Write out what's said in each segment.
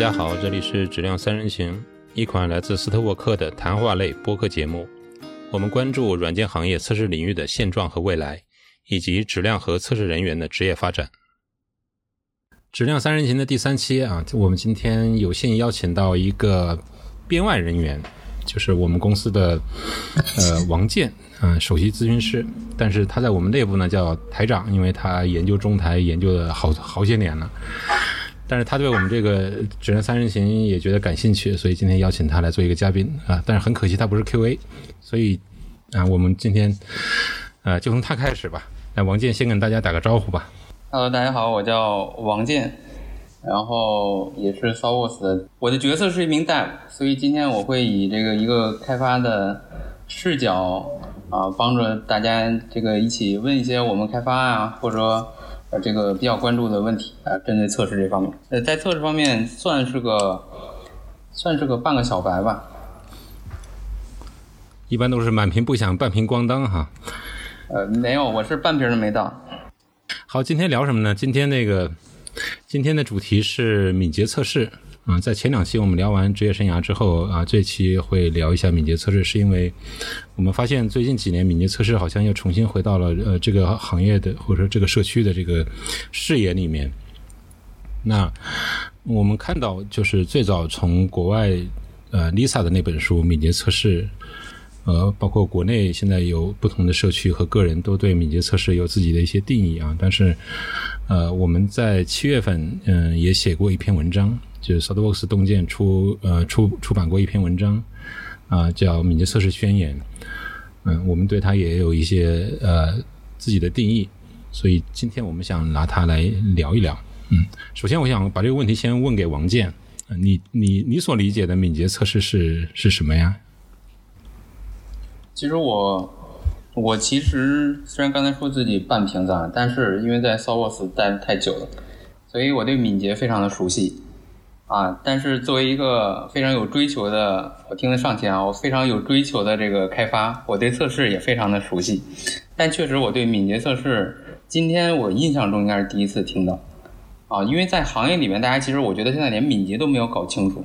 大家好，这里是质量三人行，一款来自斯特沃克的谈话类播客节目。我们关注软件行业测试领域的现状和未来，以及质量和测试人员的职业发展。质量三人行的第三期啊，我们今天有幸邀请到一个编外人员，就是我们公司的呃 王健，嗯、首席咨询师，但是他在我们内部呢叫台长，因为他研究中台研究了好好些年了。但是他对我们这个纸人三人行也觉得感兴趣，所以今天邀请他来做一个嘉宾啊。但是很可惜他不是 Q&A，所以啊，我们今天呃就从他开始吧。那王健先跟大家打个招呼吧。Hello，大家好，我叫王健，然后也是 s o w o s 的，我的角色是一名 Dev，所以今天我会以这个一个开发的视角啊，帮助大家这个一起问一些我们开发啊，或者呃这个比较关注的问题啊，针对测试这方面，呃，在测试方面算是个算是个半个小白吧，一般都是满屏不响，半屏咣当哈。呃，没有，我是半瓶都没到。好，今天聊什么呢？今天那个今天的主题是敏捷测试啊、在前两期我们聊完职业生涯之后啊，这期会聊一下敏捷测试，是因为我们发现最近几年敏捷测试好像又重新回到了呃这个行业的或者说这个社区的这个视野里面。那我们看到，就是最早从国外呃 Lisa 的那本书《敏捷测试》。呃，包括国内现在有不同的社区和个人都对敏捷测试有自己的一些定义啊。但是，呃，我们在七月份嗯、也写过一篇文章，就是 SolidWorks 洞见出呃出出版过一篇文章啊、叫《敏捷测试宣言》。嗯，我们对它也有一些呃自己的定义，所以今天我们想拿它来聊一聊。嗯，首先我想把这个问题先问给王健，你你你所理解的敏捷测试是是什么呀？其实我我其实虽然刚才说自己半瓶子，但是因为在 s o w o s 待太久了，所以我对敏捷非常的熟悉啊。但是作为一个非常有追求的，我听得上去啊，我非常有追求的这个开发，我对测试也非常的熟悉。但确实我对敏捷测试，今天我印象中应该是第一次听到啊，因为在行业里面，大家其实我觉得现在连敏捷都没有搞清楚，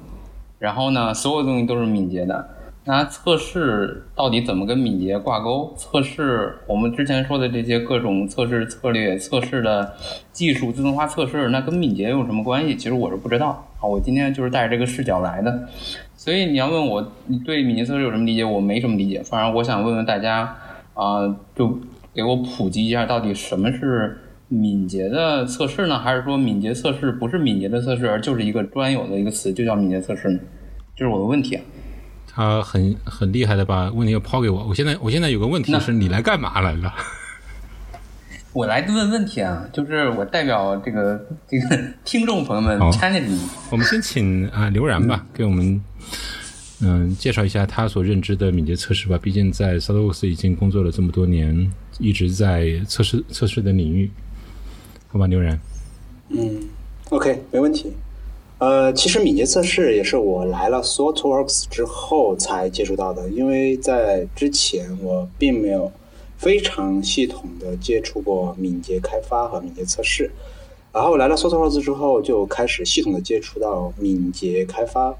然后呢，所有东西都是敏捷的。那测试到底怎么跟敏捷挂钩？测试我们之前说的这些各种测试策略、测试的技术、自动化测试，那跟敏捷有什么关系？其实我是不知道啊。我今天就是带着这个视角来的，所以你要问我你对敏捷测试有什么理解，我没什么理解。反正我想问问大家啊、就给我普及一下，到底什么是敏捷的测试呢？还是说敏捷测试不是敏捷的测试，而就是一个专有的一个词，就叫敏捷测试呢？这是我的问题啊。他很很厉害的把问题又抛给我。我现在我现在有个问题那是你来干嘛来了？我来问问题啊，就是我代表这个这个 听众朋友们 challenge 你。我们先请啊刘然吧，给我们嗯、介绍一下他所认知的敏捷测试吧。毕竟在 SolidWorks 已经工作了这么多年，一直在测试测试的领域，好吧，刘然。嗯，OK，没问题。呃，其实敏捷测试也是我来了 ThoughtWorks 之后才接触到的，因为在之前我并没有非常系统的接触过敏捷开发和敏捷测试。然后来了 ThoughtWorks 之后，就开始系统的接触到敏捷开发，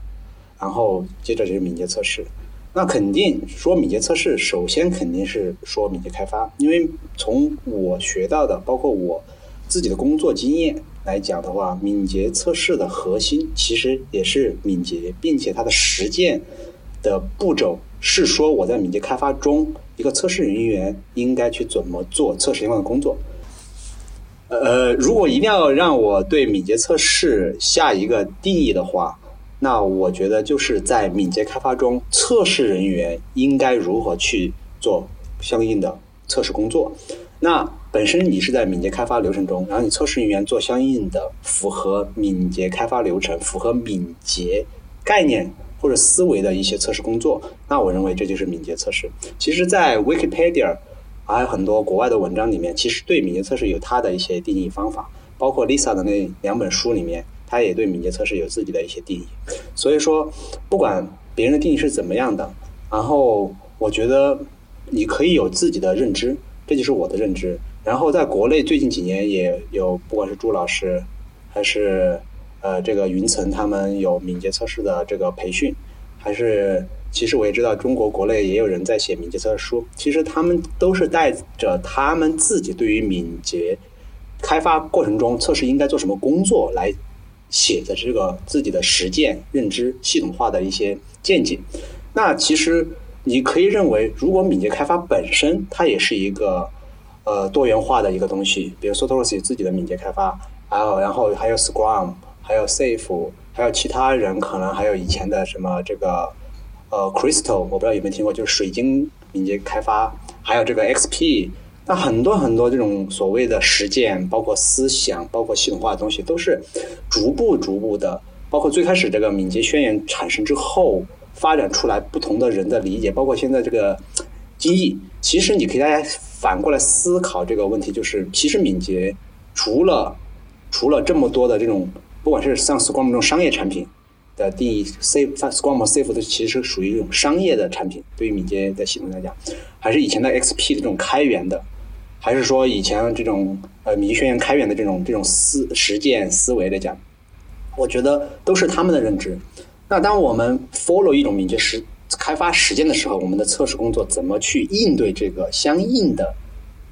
然后接着就是敏捷测试。那肯定说敏捷测试，首先肯定是说敏捷开发，因为从我学到的，包括我自己的工作经验来讲的话，敏捷测试的核心其实也是敏捷，并且它的实践的步骤是说我在敏捷开发中，一个测试人员应该去怎么做测试相关的工作。呃，如果一定要让我对敏捷测试下一个定义的话，那我觉得就是在敏捷开发中，测试人员应该如何去做相应的测试工作。那本身你是在敏捷开发流程中，然后你测试人员做相应的符合敏捷开发流程、符合敏捷概念或者思维的一些测试工作，那我认为这就是敏捷测试。其实，在 Wikipedia 还有很多国外的文章里面，其实对敏捷测试有它的一些定义方法，包括 Lisa 的那两本书里面，他也对敏捷测试有自己的一些定义。所以说，不管别人的定义是怎么样的，然后我觉得你可以有自己的认知，这就是我的认知。然后在国内最近几年也有，不管是朱老师，还是呃，这个云层他们有敏捷测试的这个培训，还是其实我也知道中国国内也有人在写敏捷测试书，其实他们都是带着他们自己对于敏捷开发过程中测试应该做什么工作来写的这个自己的实践认知系统化的一些见解。那其实你可以认为，如果敏捷开发本身它也是一个呃多元化的一个东西，比如 Sotos 有自己的敏捷开发，还有然后还有 Scrum。还有 Safe，还有其他人可能还有以前的什么这个呃 Crystal，我不知道有没有听过，就是水晶敏捷开发，还有这个 XP，那很多很多这种所谓的实践，包括思想，包括系统化的东西，都是逐步逐步的，包括最开始这个敏捷宣言产生之后，发展出来不同的人的理解，包括现在这个经济，其实你可以大家反过来思考这个问题，就是其实敏捷除了除了这么多的这种。不管是像 Scrum 这种商业产品的定义，C，Scrum 和 Safe 都其实是属于一种商业的产品。对于敏捷的系统来讲，还是以前的 XP 的这种开源的，还是说以前这种呃敏捷宣言开源的这种这种思实践思维来讲，我觉得都是他们的认知。那当我们 follow 一种敏捷实开发实践的时候，我们的测试工作怎么去应对这个相应的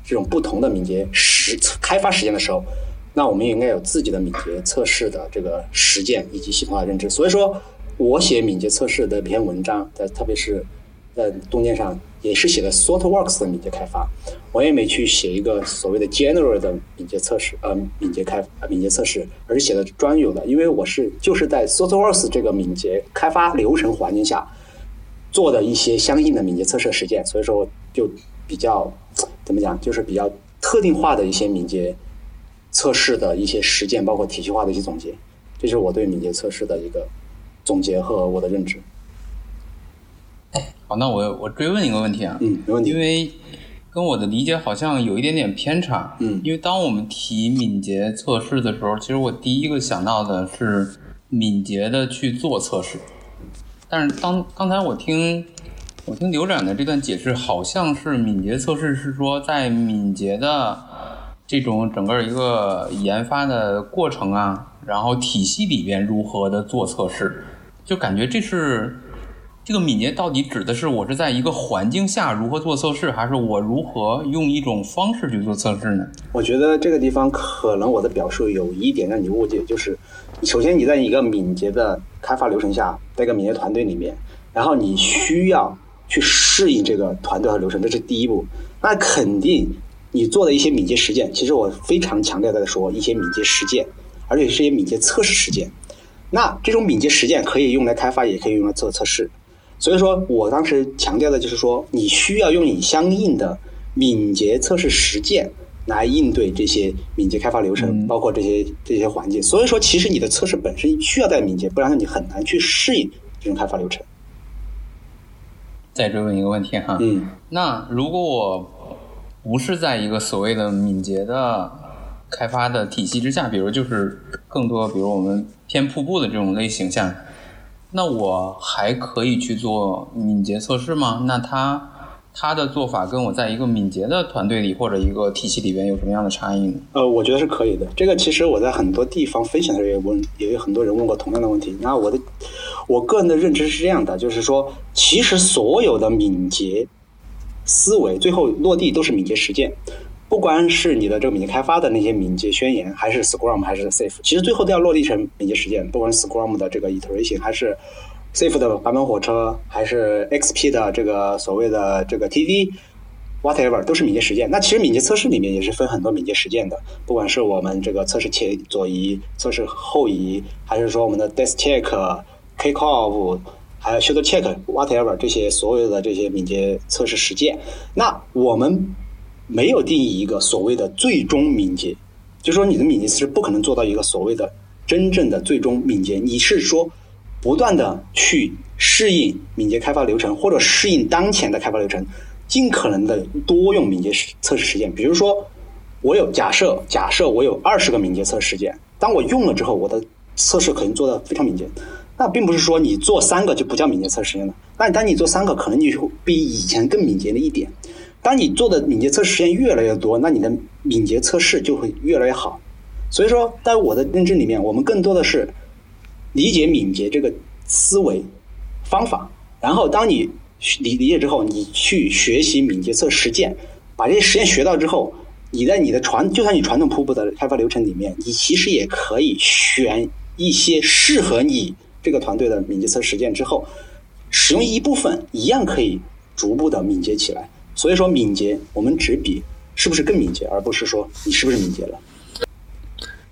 这种不同的敏捷实开发实践的时候？那我们也应该有自己的敏捷测试的这个实践以及系统化认知。所以说，我写敏捷测试的一篇文章，在特别是在洞见上，也是写的 ThoughtWorks 的敏捷开发。我也没去写一个所谓的 General 的敏捷测试，呃，敏捷开呃敏捷测试，而是写的专有的。因为我是就是在 ThoughtWorks 这个敏捷开发流程环境下做的一些相应的敏捷测试实践，所以说就比较怎么讲，就是比较特定化的一些敏捷。测试的一些实践，包括体系化的一些总结，这是我对敏捷测试的一个总结和我的认知。好，那我我追问一个问题啊，嗯，没问题，因为跟我的理解好像有一点点偏差，嗯，因为当我们提敏捷测试的时候，其实我第一个想到的是敏捷的去做测试，但是当刚才我听我听刘展的这段解释，好像是敏捷测试是说在敏捷的。这种整个一个研发的过程啊，然后体系里边如何的做测试，就感觉这是这个敏捷到底指的是我是在一个环境下如何做测试，还是我如何用一种方式去做测试呢？我觉得这个地方可能我的表述有一点让你误解，就是首先你在一个敏捷的开发流程下，在一个敏捷团队里面，然后你需要去适应这个团队和流程，这是第一步，那肯定。你做的一些敏捷实践，其实我非常强调在说一些敏捷实践，而且是一些敏捷测试实践。那这种敏捷实践可以用来开发，也可以用来做测试。所以说我当时强调的就是说，你需要用你相应的敏捷测试实践来应对这些敏捷开发流程，包括这些这些环境。所以说，其实你的测试本身需要带敏捷，不然你很难去适应这种开发流程。再追问一个问题哈，嗯，那如果我。不是在一个所谓的敏捷的开发的体系之下，比如就是更多，比如我们偏瀑布的这种类型下，那我还可以去做敏捷测试吗？那他他的做法跟我在一个敏捷的团队里或者一个体系里边有什么样的差异呢？呃，我觉得是可以的。这个其实我在很多地方分享的时候也问，也有很多人问过同样的问题。那我的我个人的认知是这样的，就是说，其实所有的敏捷。思维最后落地都是敏捷实践，不管是你的这个敏捷开发的那些敏捷宣言，还是 Scrum 还是 Safe，其实最后都要落地成敏捷实践。不管 Scrum 的这个 iteration，还是 Safe 的版本火车，还是 XP 的这个所谓的这个 TD，whatever 都是敏捷实践。那其实敏捷测试里面也是分很多敏捷实践的，不管是我们这个测试前左移、测试后移，还是说我们的 Desk Check、Kick Off。还有 should check whatever 这些所有的这些敏捷测试实践，那我们没有定义一个所谓的最终敏捷，就说你的敏捷是不可能做到一个所谓的真正的最终敏捷。你是说不断的去适应敏捷开发流程，或者适应当前的开发流程，尽可能的多用敏捷测试实践。比如说，我有假设，假设我有二十个敏捷测试实践，当我用了之后，我的测试可能做的非常敏捷。那并不是说你做三个就不叫敏捷测试实验了。那当你做三个，可能你会比以前更敏捷了一点。当你做的敏捷测试实验越来越多，那你的敏捷测试就会越来越好。所以说，在我的认知里面，我们更多的是理解敏捷这个思维方法，然后当你理理解之后，你去学习敏捷测实践，把这些实验学到之后，你在你的传，就算你传统瀑布的开发流程里面，你其实也可以选一些适合你这个团队的敏捷测实践之后，使用一部分，一样可以逐步的敏捷起来。所以说，敏捷我们只比是不是更敏捷，而不是说你是不是敏捷了。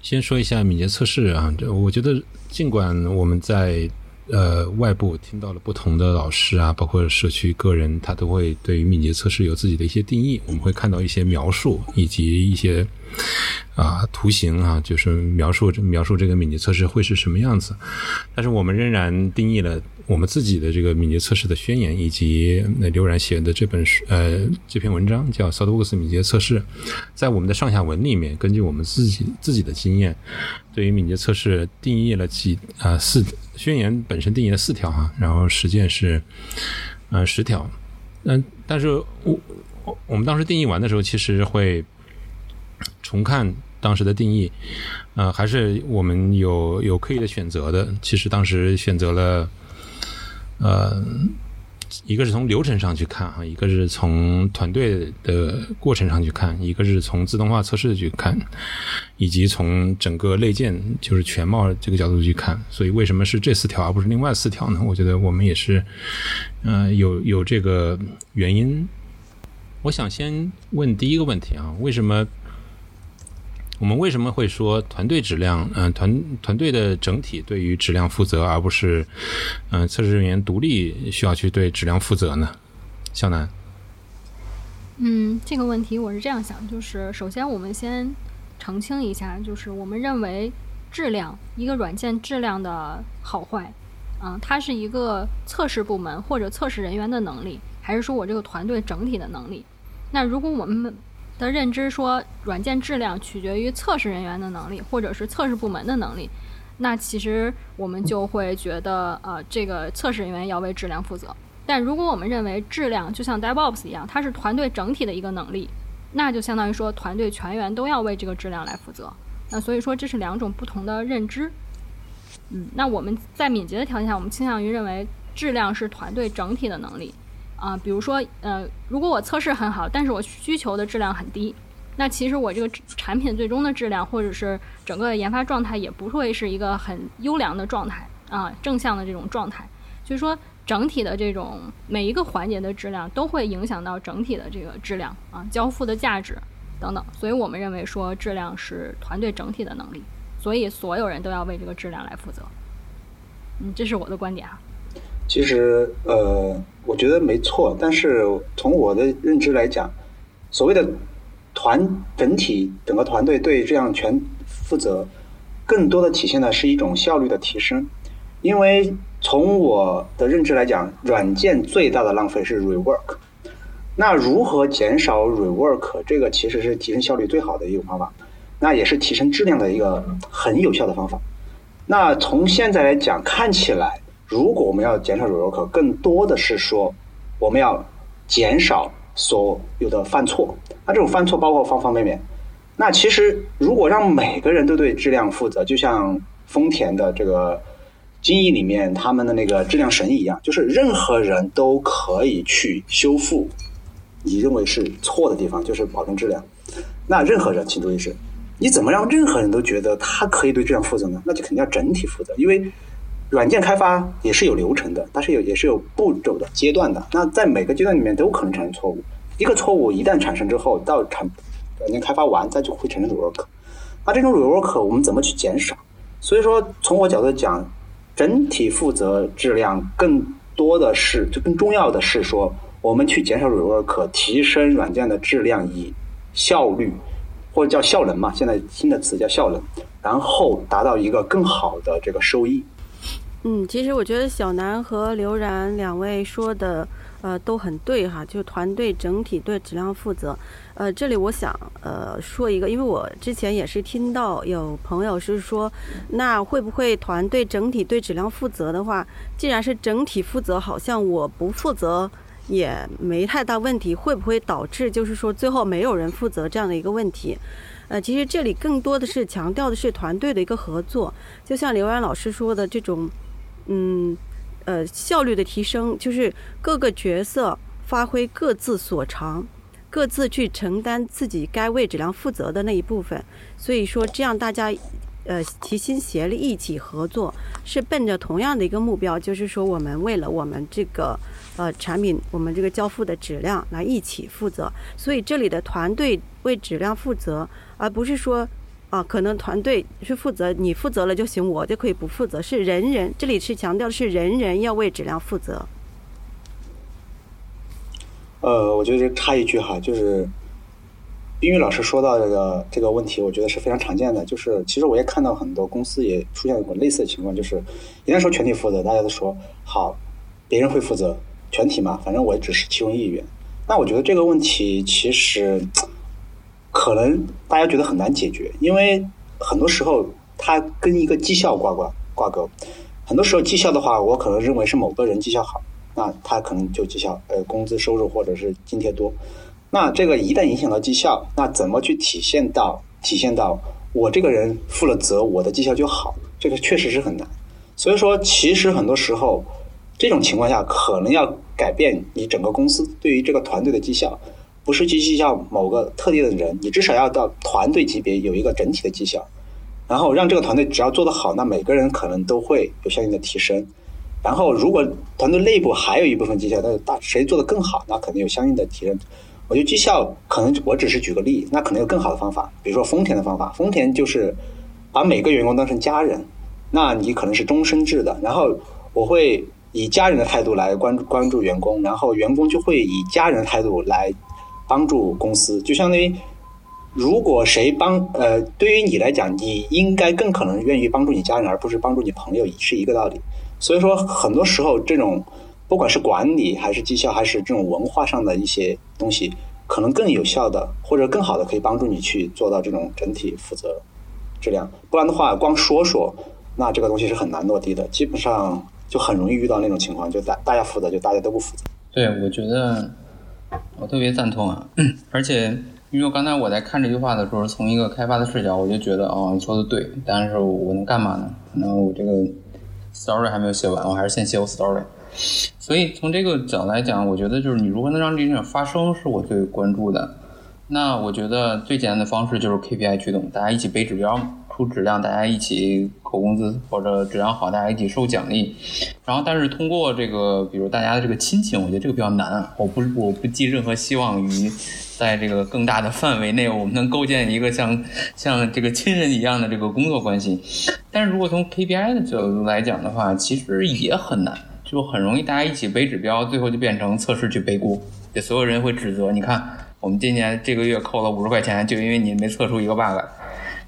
先说一下敏捷测试啊，这我觉得尽管我们在呃外部听到了不同的老师啊，包括社区个人，他都会对于敏捷测试有自己的一些定义。我们会看到一些描述以及一些啊图形啊，就是描述描述这个敏捷测试会是什么样子。但是我们仍然定义了。我们自己的这个敏捷测试的宣言，以及那刘然写的这本书，呃，这篇文章叫《SOUTWORKS 敏捷测试》。在我们的上下文里面，根据我们自己自己的经验，对于敏捷测试定义了几啊四宣言本身定义了四条哈，然后实践是呃十条。嗯，但是我我我们当时定义完的时候，其实会重看当时的定义，呃，还是我们有有刻意的选择的。其实当时选择了。呃，一个是从流程上去看哈，一个是从团队的过程上去看，一个是从自动化测试去看，以及从整个内建就是全貌这个角度去看。所以为什么是这四条而不是另外四条呢？我觉得我们也是，呃，有有这个原因。我想先问第一个问题啊，为什么？我们为什么会说团队质量？嗯，团团队的整体对于质量负责，而不是嗯测试人员独立需要去对质量负责呢？向南。嗯，这个问题我是这样想，就是首先我们先澄清一下，就是我们认为质量一个软件质量的好坏，嗯，它是一个测试部门或者测试人员的能力，还是说我这个团队整体的能力？那如果我们的认知说，软件质量取决于测试人员的能力，或者是测试部门的能力。那其实我们就会觉得，呃，这个测试人员要为质量负责。但如果我们认为质量就像 DevOps 一样，它是团队整体的一个能力，那就相当于说团队全员都要为这个质量来负责。那所以说这是两种不同的认知。嗯，那我们在敏捷的条件下，我们倾向于认为质量是团队整体的能力。啊，比如说，呃，如果我测试很好，但是我需求的质量很低，那其实我这个产品最终的质量，或者是整个研发状态，也不会是一个很优良的状态啊，正向的这种状态。就是说，整体的这种每一个环节的质量，都会影响到整体的这个质量啊，交付的价值等等。所以我们认为说，质量是团队整体的能力，所以所有人都要为这个质量来负责。嗯，这是我的观点哈。其实，呃，我觉得没错。但是从我的认知来讲，所谓的团整体整个团队对这样全负责，更多的体现的是一种效率的提升。因为从我的认知来讲，软件最大的浪费是 rework。那如何减少 rework？这个其实是提升效率最好的一种方法，那也是提升质量的一个很有效的方法。那从现在来讲，看起来。如果我们要减少 rework，更多的是说我们要减少所有的犯错。那这种犯错包括方方面面。那其实如果让每个人都对质量负责，就像丰田的这个精益里面他们的那个质量神一样，就是任何人都可以去修复你认为是错的地方，就是保证质量。那任何人，请注意是，你怎么让任何人都觉得他可以对质量负责呢？那就肯定要整体负责，因为。软件开发也是有流程的，但是有也是有步骤的阶段的。那在每个阶段里面都可能产生错误。一个错误一旦产生之后，到产软件开发完，再就会产生 rework。那这种 rework 我们怎么去减少？所以说，从我角度讲，整体负责质量更多的是，就更重要的是说，我们去减少 rework，提升软件的质量，以效率或者叫效能嘛，现在新的词叫效能，然后达到一个更好的这个收益。嗯，其实我觉得小南和刘然两位说的，呃，都很对哈，就团队整体对质量负责。呃，这里我想呃说一个，因为我之前也是听到有朋友是说，那会不会团队整体对质量负责的话，既然是整体负责，好像我不负责也没太大问题，会不会导致就是说最后没有人负责这样的一个问题？呃，其实这里更多的是强调的是团队的一个合作，就像刘然老师说的这种，嗯，呃，效率的提升，就是各个角色发挥各自所长，各自去承担自己该为质量负责的那一部分。所以说，这样大家呃齐心协力一起合作，是奔着同样的一个目标，就是说我们为了我们这个呃产品，我们这个交付的质量来一起负责。所以这里的团队为质量负责。而不是说，啊，可能团队去负责，你负责了就行，我就可以不负责。是人人，这里是强调的是人人要为质量负责。呃，我觉得插一句哈，就是冰玉老师说到这个这个问题，我觉得是非常常见的。就是其实我也看到很多公司也出现过类似的情况，就是一旦说全体负责，大家都说好，别人会负责，全体嘛，反正我只是其中一员。那我觉得这个问题其实。可能大家觉得很难解决，因为很多时候它跟一个绩效挂挂挂钩。很多时候绩效的话，我可能认为是某个人绩效好，那他可能就绩效呃工资收入或者是津贴多。那这个一旦影响到绩效，那怎么去体现到体现到我这个人负了责，我的绩效就好？这个确实是很难。所以说，其实很多时候这种情况下，可能要改变你整个公司对于这个团队的绩效。不是去绩效某个特定的人，你至少要到团队级别有一个整体的绩效，然后让这个团队只要做得好，那每个人可能都会有相应的提升。然后如果团队内部还有一部分绩效，那大谁做得更好，那肯定有相应的提升。我觉得绩效可能我只是举个例，那可能有更好的方法，比如说丰田的方法，丰田就是把每个员工当成家人，那你可能是终身制的，然后我会以家人的态度来关关注员工，然后员工就会以家人的态度来。帮助公司，就相当于，如果谁帮呃，对于你来讲，你应该更可能愿意帮助你家人，而不是帮助你朋友，是一个道理。所以说，很多时候这种不管是管理还是绩效，还是这种文化上的一些东西，可能更有效的或者更好的可以帮助你去做到这种整体负责质量。不然的话，光说说，那这个东西是很难落地的，基本上就很容易遇到那种情况，就大大家负责，就大家都不负责。对，我觉得。我特别赞同啊，而且因为刚才我在看这句话的时候，从一个开发的视角，我就觉得哦，你说的对，但是我能干嘛呢？那我这个 story 还没有写完，我还是先写我 story。所以从这个角度来讲，我觉得就是你如何能让这件事发生，是我最关注的。那我觉得最简单的方式就是 KPI 驱动，大家一起背指标嘛。出质量，大家一起扣工资，或者质量好，大家一起收奖励。然后，但是通过这个，比如大家的这个亲情，我觉得这个比较难。我不，我不寄任何希望于，在这个更大的范围内，我们能构建一个像像这个亲人一样的这个工作关系。但是如果从 KPI 的角度来讲的话，其实也很难，就很容易大家一起背指标，最后就变成测试去背锅，就所有人会指责。你看，我们今年这个月扣了五十块钱，就因为你没测出一个 bug。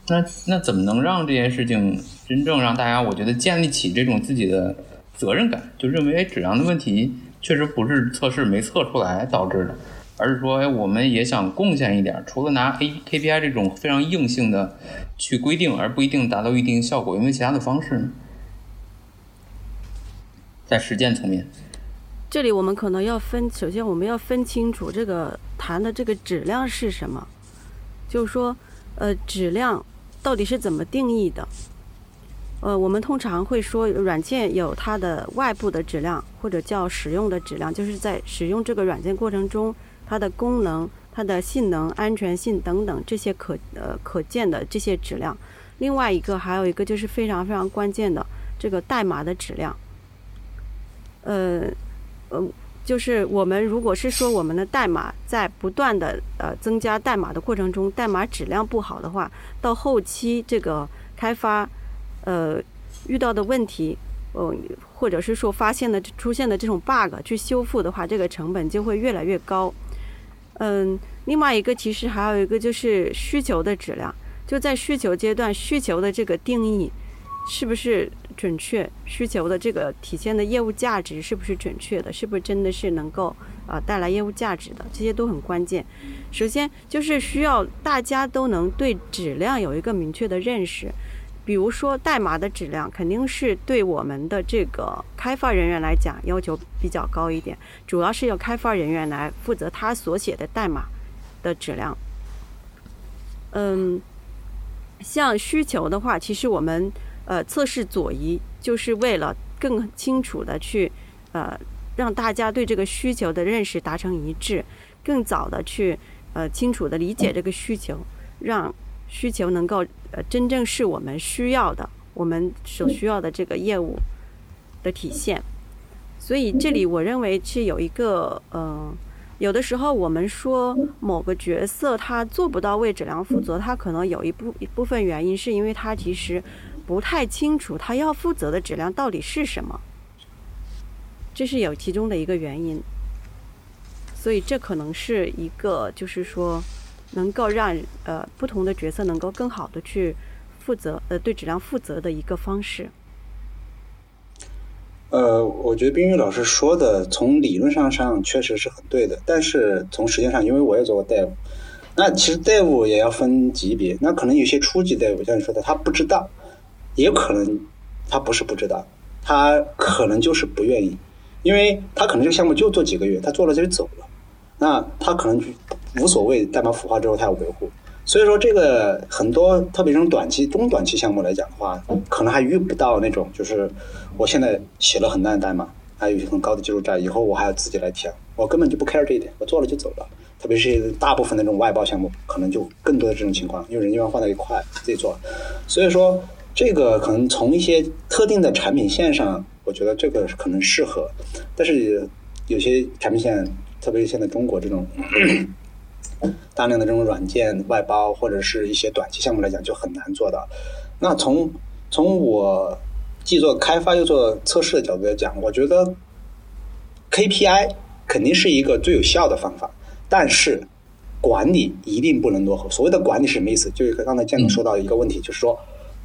那那怎么能让这件事情真正让大家，我觉得建立起这种自己的责任感，就认为质量的问题确实不是测试没测出来导致的，而是说，哎，我们也想贡献一点，除了拿 A K P I 这种非常硬性的去规定，而不一定达到一定效果，有没有其他的方式呢？在实践层面，这里我们可能要分，首先我们要分清楚这个谈的这个质量是什么，就是说，呃，质量。到底是怎么定义的？呃，我们通常会说，软件有它的外部的质量，或者叫使用的质量，就是在使用这个软件过程中，它的功能、它的性能、安全性等等这些可呃可见的这些质量。另外一个还有一个就是非常非常关键的这个代码的质量。呃，呃。就是我们如果是说我们的代码在不断的呃增加代码的过程中，代码质量不好的话，到后期这个开发呃遇到的问题，呃或者是说发现的出现的这种 bug 去修复的话，这个成本就会越来越高。嗯，另外一个其实还有一个就是需求的质量，就在需求阶段需求的这个定义是不是？准确需求的这个体现的业务价值是不是准确的？是不是真的是能够啊带来业务价值的？这些都很关键。首先就是需要大家都能对质量有一个明确的认识。比如说代码的质量，肯定是对我们的这个开发人员来讲要求比较高一点，主要是由开发人员来负责他所写的代码的质量。嗯，像需求的话，其实我们呃测试左移就是为了更清楚的去呃让大家对这个需求的认识达成一致，更早的去呃清楚的理解这个需求，让。需求能够呃真正是我们需要的，我们所需要的这个业务的体现。所以这里我认为是有一个呃，有的时候我们说某个角色他做不到为质量负责，他可能有一部一部分原因是因为他其实不太清楚他要负责的质量到底是什么，这是有其中的一个原因。所以这可能是一个就是说。能够让呃不同的角色能够更好的去负责呃对质量负责的一个方式。呃，我觉得冰玉老师说的从理论上上确实是很对的，但是从实践上，因为我也做过 dev，那其实 dev 也要分级别，那可能有些初级 dev 像你说的，他不知道，也可能他不是不知道，他可能就是不愿意，因为他可能这个项目就做几个月，他做了就走了，那他可能就。无所谓，代码孵化之后他要维护，所以说这个很多，特别这种短期、中短期项目来讲的话，可能还遇不到那种，就是我现在写了很烂的代码，还有很高的技术债，以后我还要自己来调，我根本就不 care 这一点，我做了就走了。特别是大部分那种外包项目，可能就更多的这种情况，因为人员放在一块自己做，所以说这个可能从一些特定的产品线上，我觉得这个可能适合，但是有些产品线，特别是现在中国这种。大量的这种软件外包或者是一些短期项目来讲，就很难做到。那从从我既做开发又做测试的角度来讲，我觉得 KPI 肯定是一个最有效的方法，但是管理一定不能落后。所谓的管理是什么意思？就是刚才建总说到一个问题，就是说，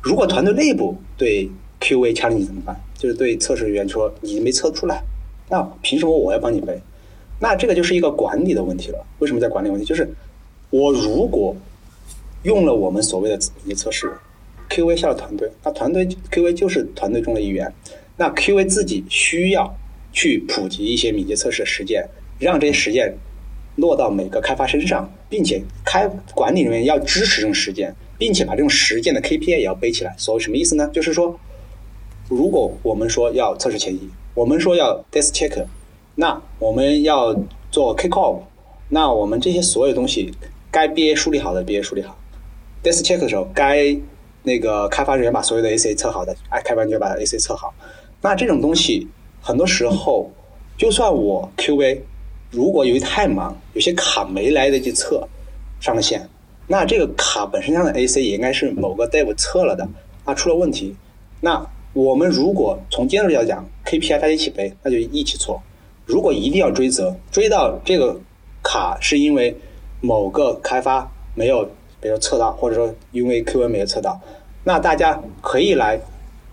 如果团队内部对 QA 掐你怎么办？就是对测试人员说你没测出来，那凭什么我要帮你背？那这个就是一个管理的问题了。为什么在管理问题？就是我如果用了我们所谓的敏捷测试，QA 下了团队，那团队 QA 就是团队中的一员。那 QA 自己需要去普及一些敏捷测试的实践，让这些实践落到每个开发身上，并且开管理人员要支持这种实践，并且把这种实践的 KPI 也要背起来。所以什么意思呢？就是说，如果我们说要测试前移，我们说要 test check。那我们要做 kick off，那我们这些所有东西该 BA 梳理好的 BA 梳理好，test check 的时候该那个开发人员把所有的 AC 测好的，哎，开发人员把 AC 测好。那这种东西很多时候，就算我 QA 如果由于太忙，有些卡没来得及测上了线，那这个卡本身上的 AC 也应该是某个 dev 测了的，它出了问题，那我们如果从监督角度讲，KPI 大家一起背，那就一起错。如果一定要追责，追到这个卡是因为某个开发没有，比如测到，或者说因为 QA 没有测到，那大家可以来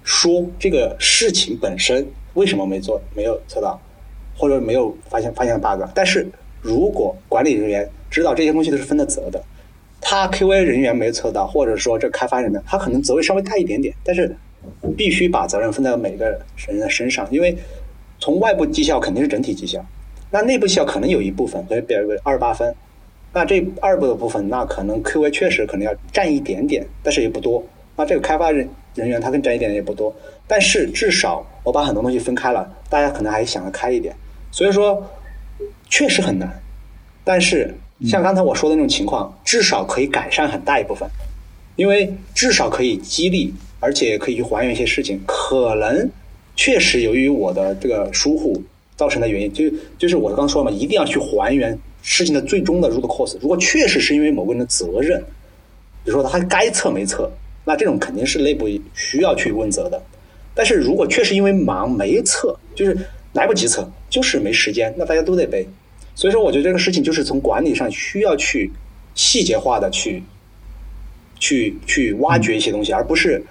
说这个事情本身为什么没做，没有测到，或者没有发现发现 bug。但是如果管理人员知道这些东西都是分的责的，他 QA 人员没测到，或者说这开发人员他可能责任稍微大一点点，但是必须把责任分在每个人的身上，因为。从外部绩效肯定是整体绩效，那内部绩效可能有一部分，所以比如二十八分，那这二部的部分，那可能 QA 确实可能要占一点点，但是也不多。那这个开发人人员他更占一点也不多，但是至少我把很多东西分开了，大家可能还想得开一点。所以说确实很难，但是像刚才我说的那种情况，至少可以改善很大一部分，因为至少可以激励，而且可以去还原一些事情，可能。确实，由于我的这个疏忽造成的原因，就就是我刚说了嘛，一定要去还原事情的最终的 root cause。如果确实是因为某个人的责任，比如说他该测没测，那这种肯定是内部需要去问责的。但是如果确实因为忙没测，就是来不及测，就是没时间，那大家都得背。所以说，我觉得这个事情就是从管理上需要去细节化的去去去挖掘一些东西，而不是。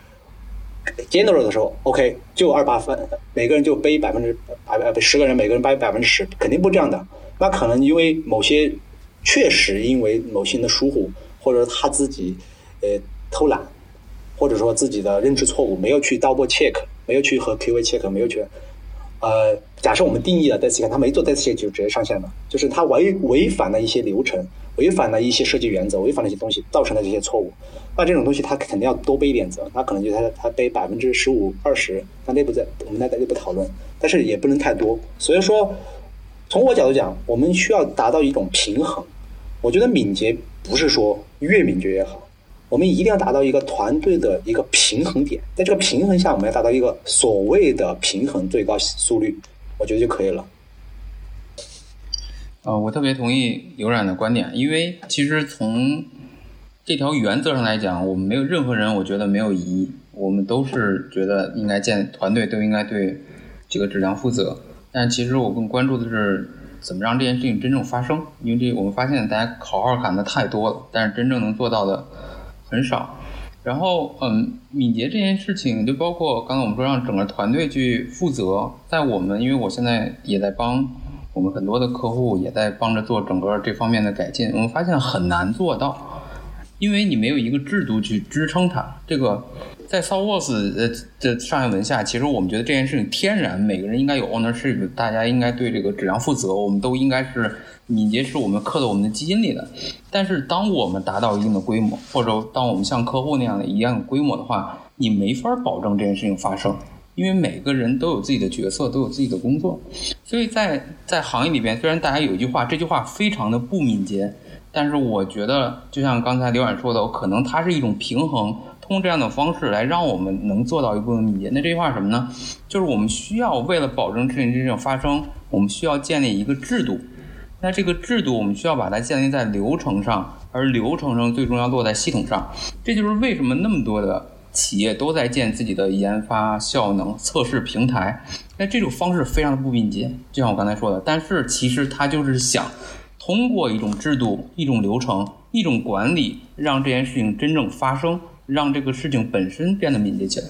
general 的时候，OK，就二八分，每个人就背百分之百呃不十个人每个人背百分之十，肯定不这样的。那可能因为某些确实因为某些人的疏忽，或者他自己呃偷懒，或者说自己的认知错误，没有去 double check，没有去和 QA check，没有去，呃，假设我们定义了 test check，他没做 test check 就直接上线了，就是他违违反了一些流程，违反了一些设计原则，违反了一些东西，造成了这些错误。那这种东西他肯定要多背一点责，他可能就他他背百分之十五二十，他内部在我们在内部讨论，但是也不能太多。所以说，从我角度讲，我们需要达到一种平衡。我觉得敏捷不是说越敏捷越好，我们一定要达到一个团队的一个平衡点，在这个平衡下，我们要达到一个所谓的平衡最高速率，我觉得就可以了。呃，我特别同意刘冉的观点，因为其实从这条原则上来讲，我们没有任何人，我觉得没有疑义。我们都是觉得应该建团队都应该对这个质量负责。但其实我更关注的是怎么让这件事情真正发生。因为这我们发现大家口号喊的太多了，但是真正能做到的很少。然后，嗯，敏捷这件事情就包括刚才我们说让整个团队去负责。在我们，因为我现在也在帮我们很多的客户，也在帮着做整个这方面的改进。我们发现很难做到。因为你没有一个制度去支撑它，这个在 SoftWorks 呃的上下文下，其实我们觉得这件事情天然每个人应该有 ownership，大家应该对这个质量负责，我们都应该是敏捷是我们刻在我们的基因里的。但是当我们达到一定的规模，或者当我们像客户那样的一样规模的话，你没法保证这件事情发生，因为每个人都有自己的角色，都有自己的工作，所以在在行业里边，虽然大家有一句话，这句话非常的不敏捷。但是我觉得，就像刚才刘冉说的，可能它是一种平衡，通过这样的方式来让我们能做到一部分敏捷。那这句话什么呢？就是我们需要为了保证这件事情发生，我们需要建立一个制度。那这个制度我们需要把它建立在流程上，而流程上最终要落在系统上。这就是为什么那么多的企业都在建自己的研发效能测试平台。那这种方式非常的不敏捷，就像我刚才说的。但是其实它就是想。通过一种制度、一种流程、一种管理，让这件事情真正发生，让这个事情本身变得敏捷起来。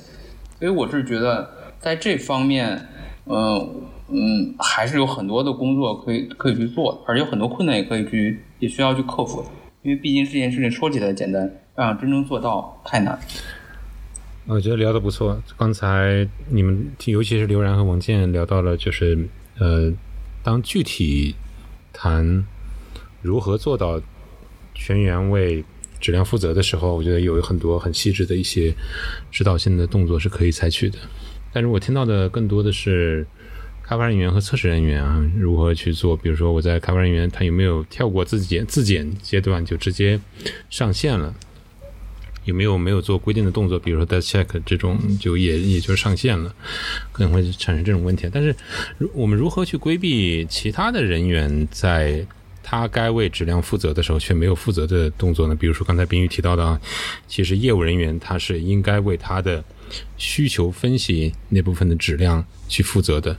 所以我是觉得，在这方面，嗯嗯，还是有很多的工作可以可以去做，而且有很多困难也可以去，也需要去克服。因为毕竟这件事情说起来简单，让真正做到太难。我觉得聊得不错。刚才你们，尤其是刘然和王健聊到了，就是呃，当具体谈。如何做到全员为质量负责的时候，我觉得有很多很细致的一些指导性的动作是可以采取的。但是我听到的更多的是开发人员和测试人员啊，如何去做？比如说我在开发人员，他有没有跳过自检自检阶段就直接上线了？有没有没有做规定的动作？比如说 test check 这种，就也也就上线了，可能会产生这种问题。但是如我们如何去规避其他的人员在？他该为质量负责的时候，却没有负责的动作呢？比如说刚才冰玉提到的啊，其实业务人员他是应该为他的需求分析那部分的质量去负责的。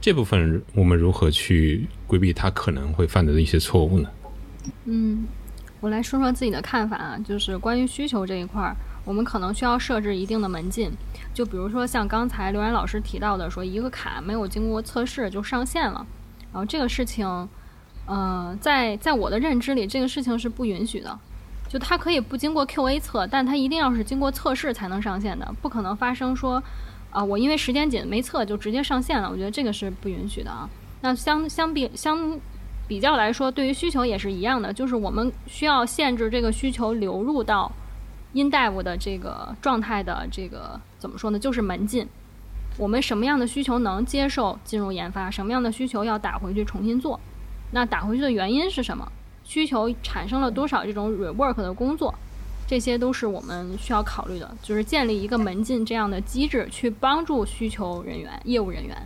这部分我们如何去规避他可能会犯的一些错误呢？嗯，我来说说自己的看法啊，就是关于需求这一块儿，我们可能需要设置一定的门禁。就比如说像刚才刘然老师提到的，说一个卡没有经过测试就上线了，然后这个事情。呃，在在我的认知里，这个事情是不允许的。就它可以不经过 QA 测，但它一定要是经过测试才能上线的，不可能发生说，啊，我因为时间紧没测就直接上线了。我觉得这个是不允许的啊。那相相比相比较来说，对于需求也是一样的，就是我们需要限制这个需求流入到 indev 的这个状态的这个怎么说呢？就是门禁。我们什么样的需求能接受进入研发，什么样的需求要打回去重新做。那打回去的原因是什么？需求产生了多少这种 rework 的工作？这些都是我们需要考虑的，就是建立一个门禁这样的机制，去帮助需求人员、业务人员，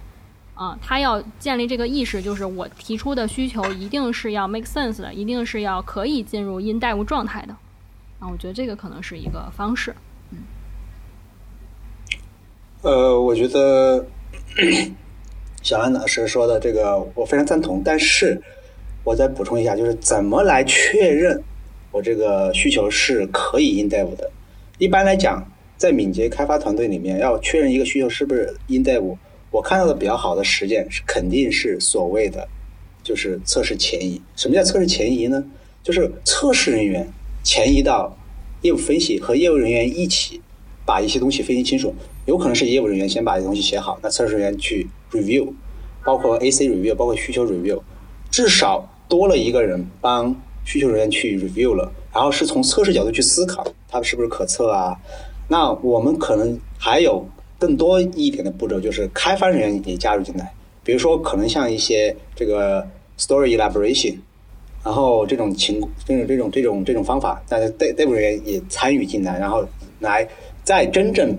啊，他要建立这个意识，就是我提出的需求一定是要 make sense 的，一定是要可以进入 in dev 状态的，啊，我觉得这个可能是一个方式。嗯，呃，我觉得。小安老师说的这个我非常赞同，但是我再补充一下，就是怎么来确认我这个需求是可以 in dev 的？一般来讲，在敏捷开发团队里面，要确认一个需求是不是 in dev，我看到的比较好的实践是肯定是所谓的就是测试前移。什么叫测试前移呢？就是测试人员前移到业务分析和业务人员一起把一些东西分析清楚。有可能是业务人员先把这东西写好，那测试人员去 review，包括 AC review，包括需求 review，至少多了一个人帮需求人员去 review 了，然后是从测试角度去思考它是不是可测啊。那我们可能还有更多一点的步骤，就是开发人员也加入进来，比如说可能像一些这个 story elaboration，然后这种情这种这种这种这种方法，大家 dev 人员也参与进来，然后来在真正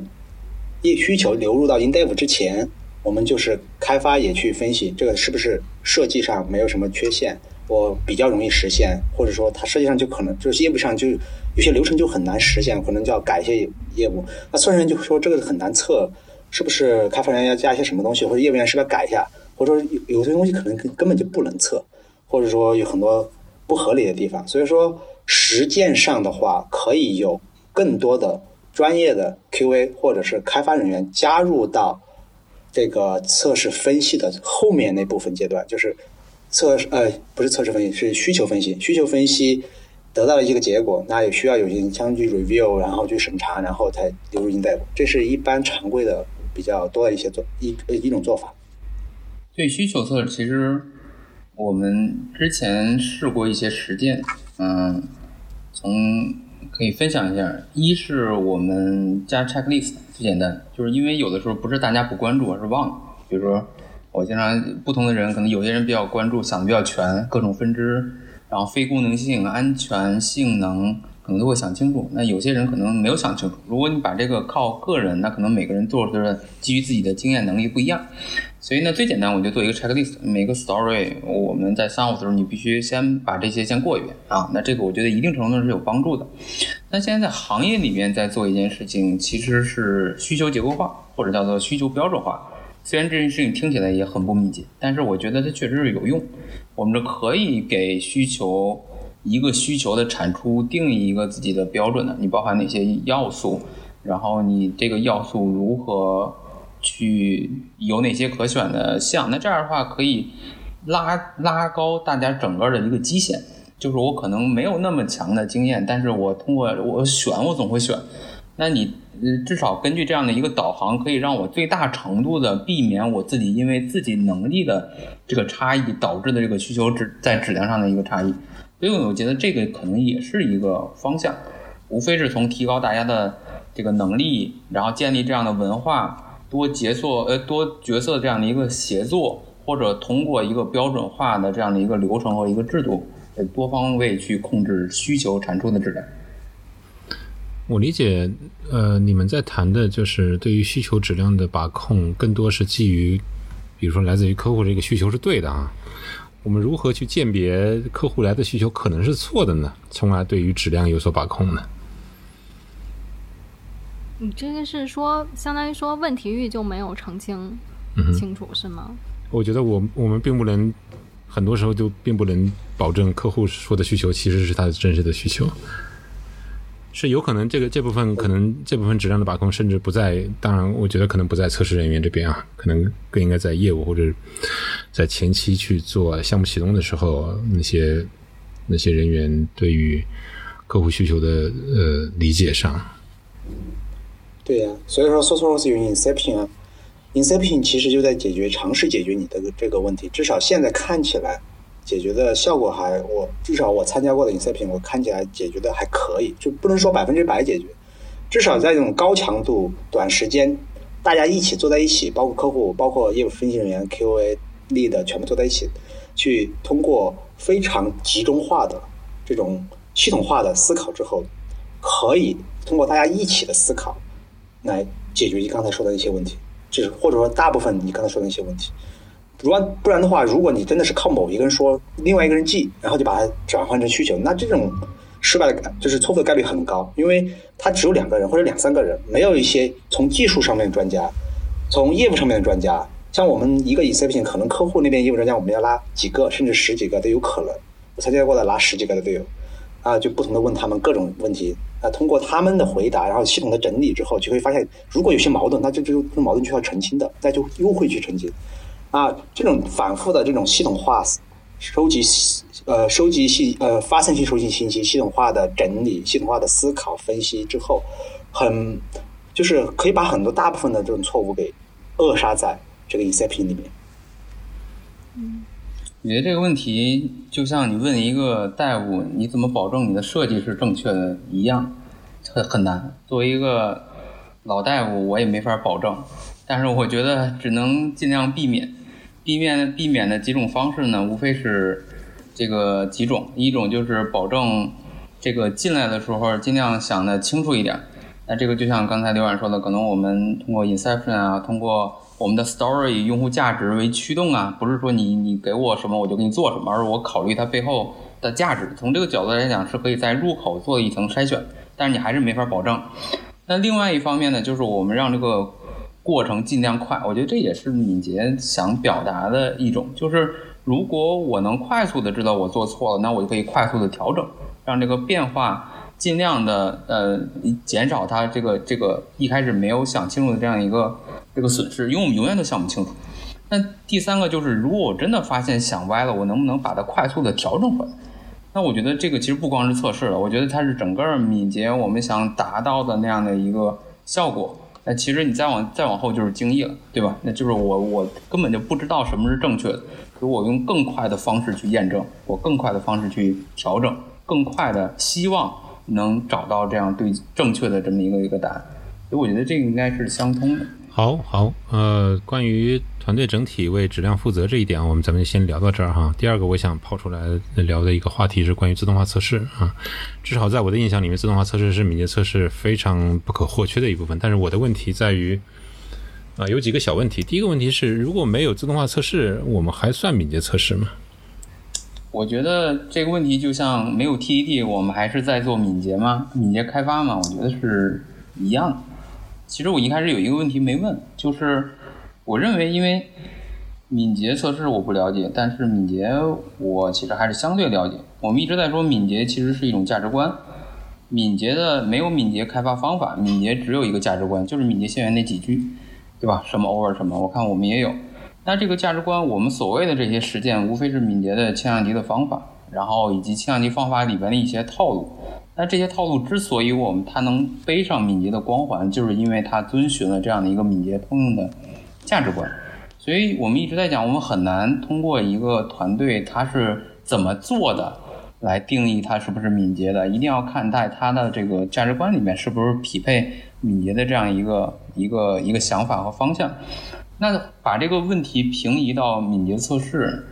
业需求流入到 in dev 之前，我们就是开发也去分析这个是不是设计上没有什么缺陷，我比较容易实现，或者说它设计上就可能就是业务上就有些流程就很难实现，可能就要改一些业务。那测试人就说这个很难测，是不是开发人员要加一些什么东西，或者业务员是不是要改一下，或者说有有些东西可能根根本就不能测，或者说有很多不合理的地方。所以说实践上的话，可以有更多的。专业的 QA 或者是开发人员加入到这个测试分析的后面那部分阶段，就是测试呃不是测试分析，是需求分析。需求分析得到了一个结果，那也需要有人相去 review，然后去审查，然后才流入 in dev。这是一般常规的比较多的一些做一呃一种做法。对需求测其实我们之前试过一些实践，嗯，从。可以分享一下，一是我们加 checklist 最简单，就是因为有的时候不是大家不关注，而是忘了。比如说，我经常不同的人，可能有些人比较关注，想的比较全，各种分支，然后非功能性、安全、性能，可能都会想清楚。那有些人可能没有想清楚。如果你把这个靠个人，那可能每个人做出的基于自己的经验能力不一样。所以呢，最简单，我就做一个 checklist。每个 story，我们在 sign off 的时候，你必须先把这些先过一遍啊。那这个我觉得一定程度上是有帮助的。那现在在行业里面在做一件事情，其实是需求结构化，或者叫做需求标准化。虽然这件事情听起来也很不密集，但是我觉得它确实是有用。我们这可以给需求一个需求的产出定义一个自己的标准的，你包含哪些要素，然后你这个要素如何。去有哪些可选的项？那这样的话可以拉拉高大家整个的一个基线。就是我可能没有那么强的经验，但是我通过我选，我总会选。那你至少根据这样的一个导航，可以让我最大程度的避免我自己因为自己能力的这个差异导致的这个需求质在质量上的一个差异。所以我觉得这个可能也是一个方向，无非是从提高大家的这个能力，然后建立这样的文化。多角色呃多角色这样的一个协作，或者通过一个标准化的这样的一个流程和一个制度，呃多方位去控制需求产出的质量。我理解，呃，你们在谈的就是对于需求质量的把控，更多是基于，比如说来自于客户这个需求是对的啊。我们如何去鉴别客户来的需求可能是错的呢？从而对于质量有所把控呢？你这个是说，相当于说问题域就没有澄清清楚，是吗？我觉得我我们并不能，很多时候就并不能保证客户说的需求其实是他的真实的需求，是有可能这个这部分可能这部分质量的把控甚至不在，当然我觉得可能不在测试人员这边啊，可能更应该在业务或者在前期去做项目启动的时候，那些那些人员对于客户需求的呃理解上。对呀，所以说 s o u r c e r o s 有 Inception 啊，Inception 其实就在解决尝试解决你的这个问题，至少现在看起来解决的效果还我至少我参加过的 Inception 我看起来解决的还可以，就不能说百分之百解决，至少在这种高强度、短时间，大家一起坐在一起，包括客户、包括业务分析人员、QA 力的全部坐在一起，去通过非常集中化的这种系统化的思考之后，可以通过大家一起的思考。来解决你刚才说的那些问题，就是或者说大部分你刚才说的那些问题。不然不然的话，如果你真的是靠某一个人说，另外一个人记，然后就把它转换成需求，那这种失败的就是错误的概率很高，因为他只有两个人或者两三个人，没有一些从技术上面的专家，从业务上面的专家。像我们一个 Inception，可能客户那边业务专家我们要拉几个甚至十几个都有可能。我参加过的拉十几个的都有，啊，就不同的问他们各种问题。啊通过他们的回答，然后系统的整理之后，就会发现，如果有些矛盾，那就就矛盾就要澄清的，那就又会去澄清。啊，这种反复的这种系统化收集，呃，收集信呃发散性收集信息，系统化的整理，系统化的思考分析之后，很就是可以把很多大部分的这种错误给扼杀在这个 ECP 里面。嗯，我觉得这个问题就像你问一个大夫，你怎么保证你的设计是正确的一样，很很难。作为一个老大夫，我也没法保证，但是我觉得只能尽量避免。避免避免的几种方式呢，无非是这个几种，一种就是保证这个进来的时候尽量想的清楚一点。那这个就像刚才刘冉说的，可能我们通过 inception 啊，通过我们的 story 用户价值为驱动啊，不是说你你给我什么我就给你做什么，而是我考虑它背后的价值。从这个角度来讲，是可以在入口做一层筛选，但是你还是没法保证。那另外一方面呢，就是我们让这个过程尽量快，我觉得这也是敏捷想表达的一种，就是如果我能快速的知道我做错了，那我就可以快速的调整，让这个变化尽量的呃减少它这个这个一开始没有想清楚的这样一个这个损失，因为我们永远都想不清楚。那第三个就是，如果我真的发现想歪了，我能不能把它快速的调整回来？那我觉得这个其实不光是测试了，我觉得它是整个敏捷我们想达到的那样的一个效果。那其实你再往再往后就是精益了，对吧？那就是我我根本就不知道什么是正确的，所以我用更快的方式去验证，我更快的方式去调整，更快的希望能找到这样对正确的这么一个一个答案。所以我觉得这个应该是相通的。好好，呃，关于。团队整体为质量负责这一点，我们咱们先聊到这儿哈。第二个，我想抛出来聊的一个话题是关于自动化测试啊。至少在我的印象里面，自动化测试是敏捷测试非常不可或缺的一部分。但是我的问题在于，啊，有几个小问题。第一个问题是，如果没有自动化测试，我们还算敏捷测试吗？我觉得这个问题就像没有 TDD，我们还是在做敏捷吗？敏捷开发吗？我觉得是一样的。其实我一开始有一个问题没问，就是。我认为，因为敏捷测试我不了解，但是敏捷我其实还是相对了解。我们一直在说敏捷其实是一种价值观，敏捷的没有敏捷开发方法，敏捷只有一个价值观，就是敏捷线源那几句，对吧？什么 over 什么，我看我们也有。那这个价值观，我们所谓的这些实践，无非是敏捷的轻量级的方法，然后以及轻量级方法里边的一些套路。那这些套路之所以我们它能背上敏捷的光环，就是因为它遵循了这样的一个敏捷通用的。价值观，所以我们一直在讲，我们很难通过一个团队他是怎么做的来定义他是不是敏捷的，一定要看待他的这个价值观里面是不是匹配敏捷的这样一个一个一个想法和方向。那把这个问题平移到敏捷测试，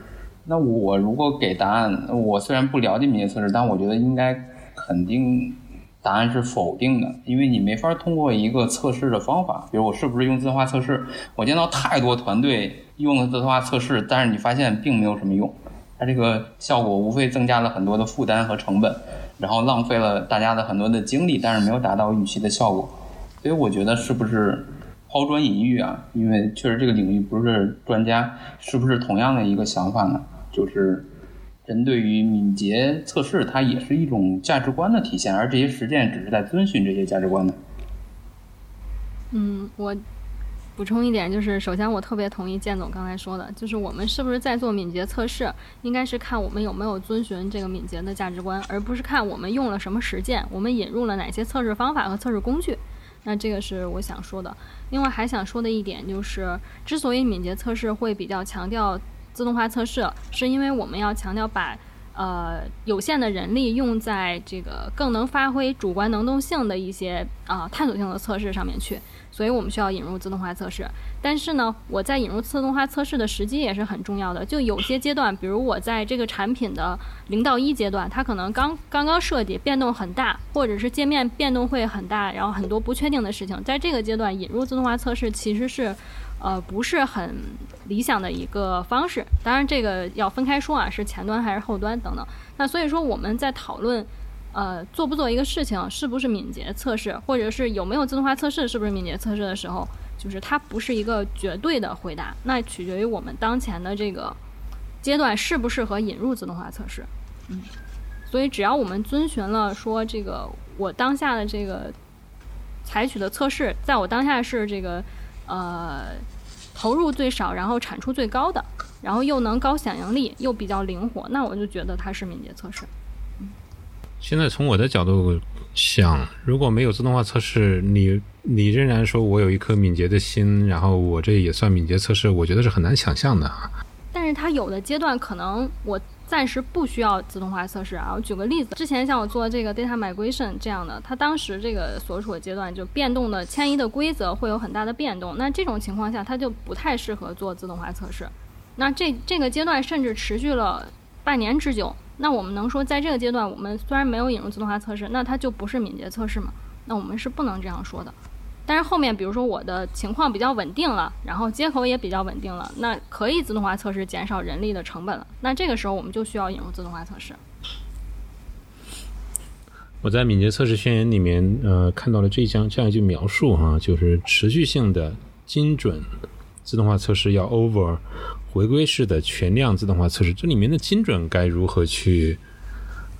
那我如果给答案，我虽然不了解敏捷测试，但我觉得应该肯定。答案是否定的，因为你没法通过一个测试的方法，比如我是不是用自动化测试，我见到太多团队用了自动化测试，但是你发现并没有什么用，它这个效果无非增加了很多的负担和成本，然后浪费了大家的很多的精力，但是没有达到预期的效果，所以我觉得是不是抛砖引玉啊？因为确实这个领域不是专家，是不是同样的一个想法呢？就是。针对于敏捷测试，它也是一种价值观的体现，而这些实践只是在遵循这些价值观的。嗯，我补充一点，就是首先我特别同意建总刚才说的，就是我们是不是在做敏捷测试，应该是看我们有没有遵循这个敏捷的价值观，而不是看我们用了什么实践，我们引入了哪些测试方法和测试工具。那这个是我想说的。另外还想说的一点就是，之所以敏捷测试会比较强调。自动化测试是因为我们要强调把呃有限的人力用在这个更能发挥主观能动性的一些啊探索性的测试上面去，所以我们需要引入自动化测试。但是呢，我在引入自动化测试的时机也是很重要的。就有些阶段，比如我在这个产品的零到一阶段，它可能刚刚刚设计，变动很大，或者是界面变动会很大，然后很多不确定的事情，在这个阶段引入自动化测试其实是。呃，不是很理想的一个方式。当然，这个要分开说啊，是前端还是后端等等。那所以说，我们在讨论，呃，做不做一个事情，是不是敏捷测试，或者是有没有自动化测试，是不是敏捷测试的时候，就是它不是一个绝对的回答。那取决于我们当前的这个阶段适不适合引入自动化测试。嗯，所以只要我们遵循了说这个我当下的这个采取的测试，在我当下是这个。呃，投入最少，然后产出最高的，然后又能高响应力，又比较灵活，那我就觉得它是敏捷测试。现在从我的角度想，如果没有自动化测试，你你仍然说我有一颗敏捷的心，然后我这也算敏捷测试，我觉得是很难想象的。但是它有的阶段可能我暂时不需要自动化测试啊。我举个例子，之前像我做这个 data migration 这样的，它当时这个所处的阶段就变动的迁移的规则会有很大的变动，那这种情况下它就不太适合做自动化测试。那这这个阶段甚至持续了半年之久。那我们能说，在这个阶段，我们虽然没有引入自动化测试，那它就不是敏捷测试吗？那我们是不能这样说的。但是后面，比如说我的情况比较稳定了，然后接口也比较稳定了，那可以自动化测试，减少人力的成本了。那这个时候，我们就需要引入自动化测试。我在敏捷测试宣言里面，呃，看到了这样这样一句描述哈，就是持续性的精准自动化测试要 over。回归式的全量自动化测试，这里面的精准该如何去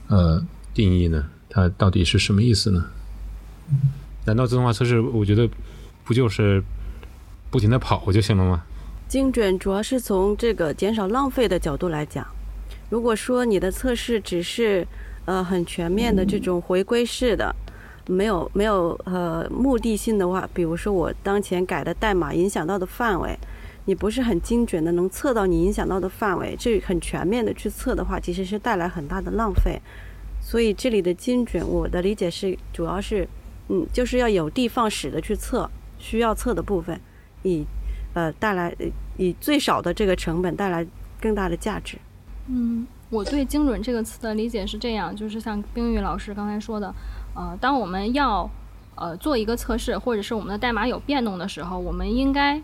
呃定义呢？它到底是什么意思呢？难道自动化测试，我觉得不就是不停的跑就行了吗？精准主要是从这个减少浪费的角度来讲。如果说你的测试只是呃很全面的这种回归式的，没有没有呃目的性的话，比如说我当前改的代码影响到的范围。你不是很精准的能测到你影响到的范围，这很全面的去测的话，其实是带来很大的浪费。所以这里的精准，我的理解是主要是，嗯，就是要有的放矢的去测需要测的部分，以呃带来以最少的这个成本带来更大的价值。嗯，我对精准这个词的理解是这样，就是像冰玉老师刚才说的，呃，当我们要呃做一个测试，或者是我们的代码有变动的时候，我们应该。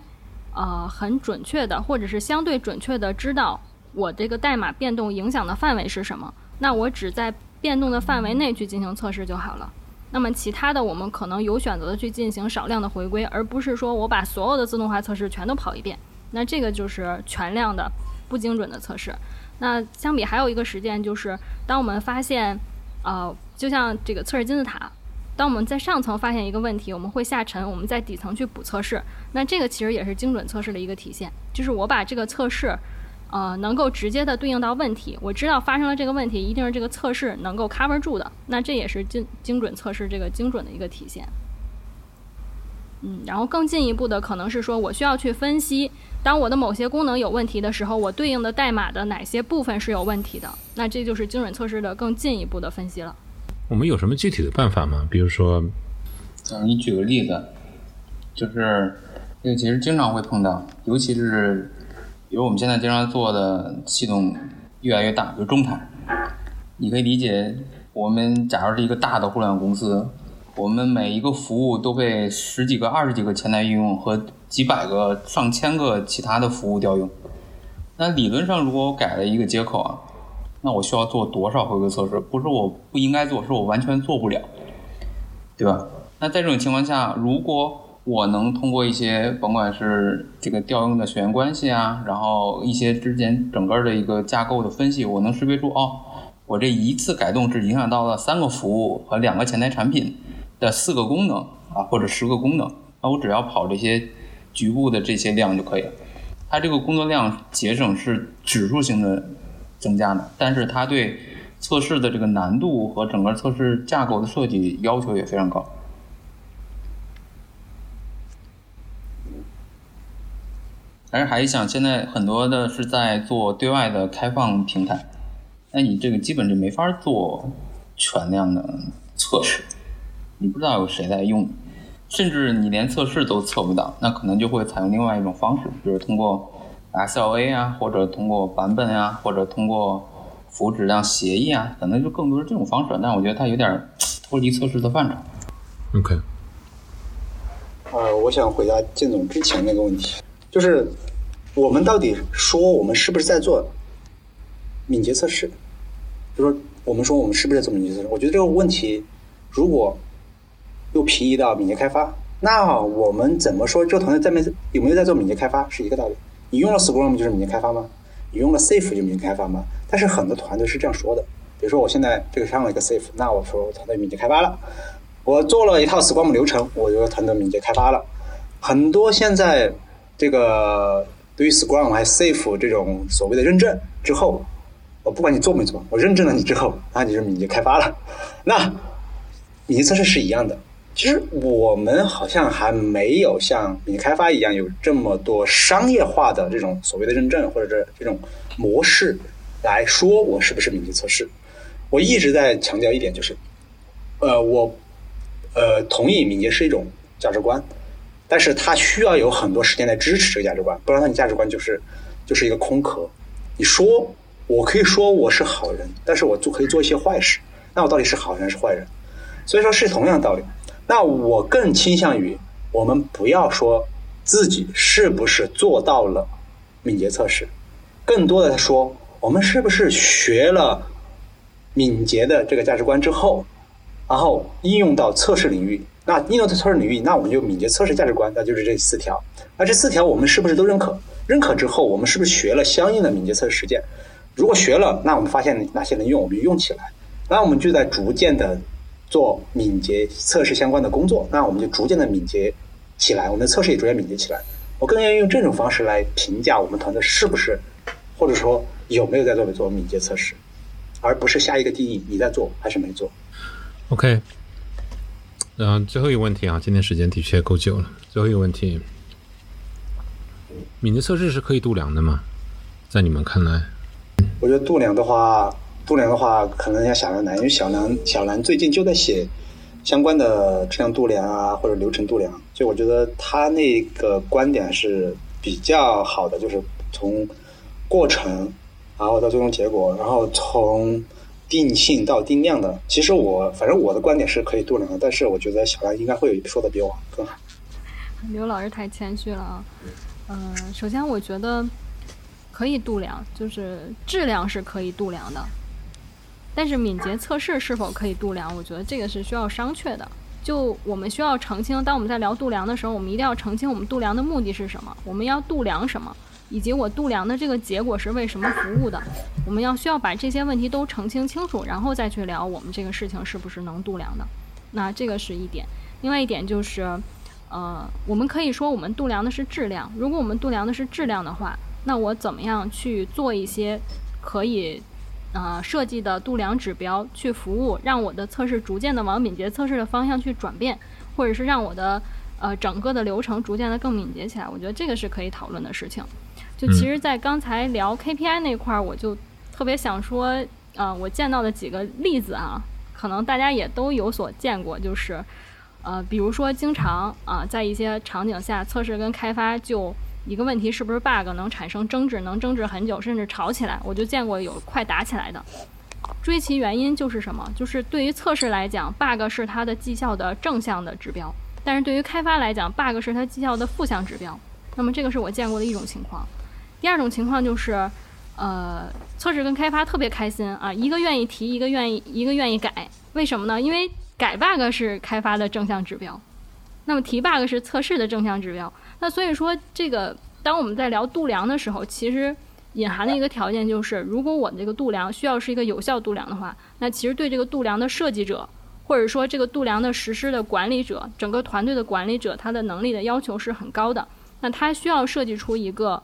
呃，很准确的，或者是相对准确的知道我这个代码变动影响的范围是什么。那我只在变动的范围内去进行测试就好了。那么其他的，我们可能有选择的去进行少量的回归，而不是说我把所有的自动化测试全都跑一遍。那这个就是全量的不精准的测试。那相比还有一个实践就是，当我们发现，呃，就像这个测试金字塔。当我们在上层发现一个问题，我们会下沉，我们在底层去补测试。那这个其实也是精准测试的一个体现，就是我把这个测试，呃，能够直接的对应到问题。我知道发生了这个问题，一定是这个测试能够 cover 住的。那这也是精精准测试这个精准的一个体现。嗯，然后更进一步的可能是说我需要去分析，当我的某些功能有问题的时候，我对应的代码的哪些部分是有问题的。那这就是精准测试的更进一步的分析了。我们有什么具体的办法吗？比如说，嗯，你举个例子，就是这个其实经常会碰到，尤其是比如我们现在经常做的系统越来越大，比如中台，你可以理解，我们假如是一个大的互联网公司，我们每一个服务都被十几个、二十几个前台应用和几百个、上千个其他的服务调用。那理论上，如果我改了一个接口啊。那我需要做多少回归测试？不是我不应该做，是我完全做不了，对吧？那在这种情况下，如果我能通过一些，甭管是这个调用的血缘关系啊，然后一些之间整个的一个架构的分析，我能识别出哦，我这一次改动是影响到了三个服务和两个前台产品的四个功能啊，或者十个功能，那我只要跑这些局部的这些量就可以了。它这个工作量节省是指数性的。增加的，但是它对测试的这个难度和整个测试架构的设计要求也非常高。但是还想，现在很多的是在做对外的开放平台，那你这个基本就没法做全量的测试，你不知道有谁在用，甚至你连测试都测不到，那可能就会采用另外一种方式，比如通过。SLA 啊，或者通过版本啊，或者通过服务质量协议啊，可能就更多是这种方式。但我觉得它有点脱离测试的范畴。OK。呃，我想回答建总之前那个问题，就是我们到底说我们是不是在做敏捷测试？就说我们说我们是不是在做敏捷测试？我觉得这个问题如果又平移到敏捷开发，那我们怎么说这个团队在没有没有在做敏捷开发是一个道理。你用了 Scrum 就是敏捷开发吗？你用了 Safe 就敏捷开发吗？但是很多团队是这样说的。比如说我现在这个上了一个 Safe，那我说团队敏捷开发了。我做了一套 Scrum 流程，我就团队敏捷开发了。很多现在这个对于 Scrum 还 Safe 这种所谓的认证之后，我不管你做没做，我认证了你之后，那你就敏捷开发了。那敏捷测试是一样的。其实我们好像还没有像敏捷开发一样有这么多商业化的这种所谓的认证或者这这种模式来说我是不是敏捷测试。我一直在强调一点就是，呃，我呃同意敏捷是一种价值观，但是他需要有很多时间来支持这个价值观，不然他的价值观就是就是一个空壳。你说我可以说我是好人，但是我做可以做一些坏事，那我到底是好人还是坏人？所以说是同样道理。那我更倾向于，我们不要说自己是不是做到了敏捷测试，更多的说我们是不是学了敏捷的这个价值观之后，然后应用到测试领域。那应用到测试领域，那我们就敏捷测试价值观，那就是这四条。那这四条我们是不是都认可？认可之后，我们是不是学了相应的敏捷测试实践？如果学了，那我们发现哪些能用，我们就用起来。那我们就在逐渐的。做敏捷测试相关的工作，那我们就逐渐的敏捷起来，我们的测试也逐渐敏捷起来。我更愿意用这种方式来评价我们团队是不是，或者说有没有在做做敏捷测试，而不是下一个定义你在做还是没做。OK，嗯，最后一个问题啊，今天时间的确够久了。最后一个问题，敏捷测试是可以度量的吗？在你们看来？我觉得度量的话。度量的话，可能要小兰难，因为小梁小兰最近就在写相关的质量度量啊，或者流程度量，所以我觉得他那个观点是比较好的，就是从过程，然后到最终结果，然后从定性到定量的。其实我反正我的观点是可以度量的，但是我觉得小兰应该会说的比我更好。刘老师太谦虚了啊，嗯，首先我觉得可以度量，就是质量是可以度量的。但是敏捷测试是否可以度量？我觉得这个是需要商榷的。就我们需要澄清，当我们在聊度量的时候，我们一定要澄清我们度量的目的是什么，我们要度量什么，以及我度量的这个结果是为什么服务的。我们要需要把这些问题都澄清清楚，然后再去聊我们这个事情是不是能度量的。那这个是一点。另外一点就是，呃，我们可以说我们度量的是质量。如果我们度量的是质量的话，那我怎么样去做一些可以？呃，设计的度量指标去服务，让我的测试逐渐的往敏捷测试的方向去转变，或者是让我的呃整个的流程逐渐的更敏捷起来。我觉得这个是可以讨论的事情。就其实，在刚才聊 KPI 那块儿，我就特别想说，呃，我见到的几个例子啊，可能大家也都有所见过，就是呃，比如说经常啊，在一些场景下，测试跟开发就。一个问题是不是 bug 能产生争执，能争执很久，甚至吵起来？我就见过有快打起来的。追其原因就是什么？就是对于测试来讲，bug 是它的绩效的正向的指标；但是对于开发来讲，bug 是它绩效的负向指标。那么这个是我见过的一种情况。第二种情况就是，呃，测试跟开发特别开心啊，一个愿意提，一个愿意，一个愿意改。为什么呢？因为改 bug 是开发的正向指标，那么提 bug 是测试的正向指标。那所以说，这个当我们在聊度量的时候，其实隐含的一个条件就是，如果我这个度量需要是一个有效度量的话，那其实对这个度量的设计者，或者说这个度量的实施的管理者，整个团队的管理者，他的能力的要求是很高的。那他需要设计出一个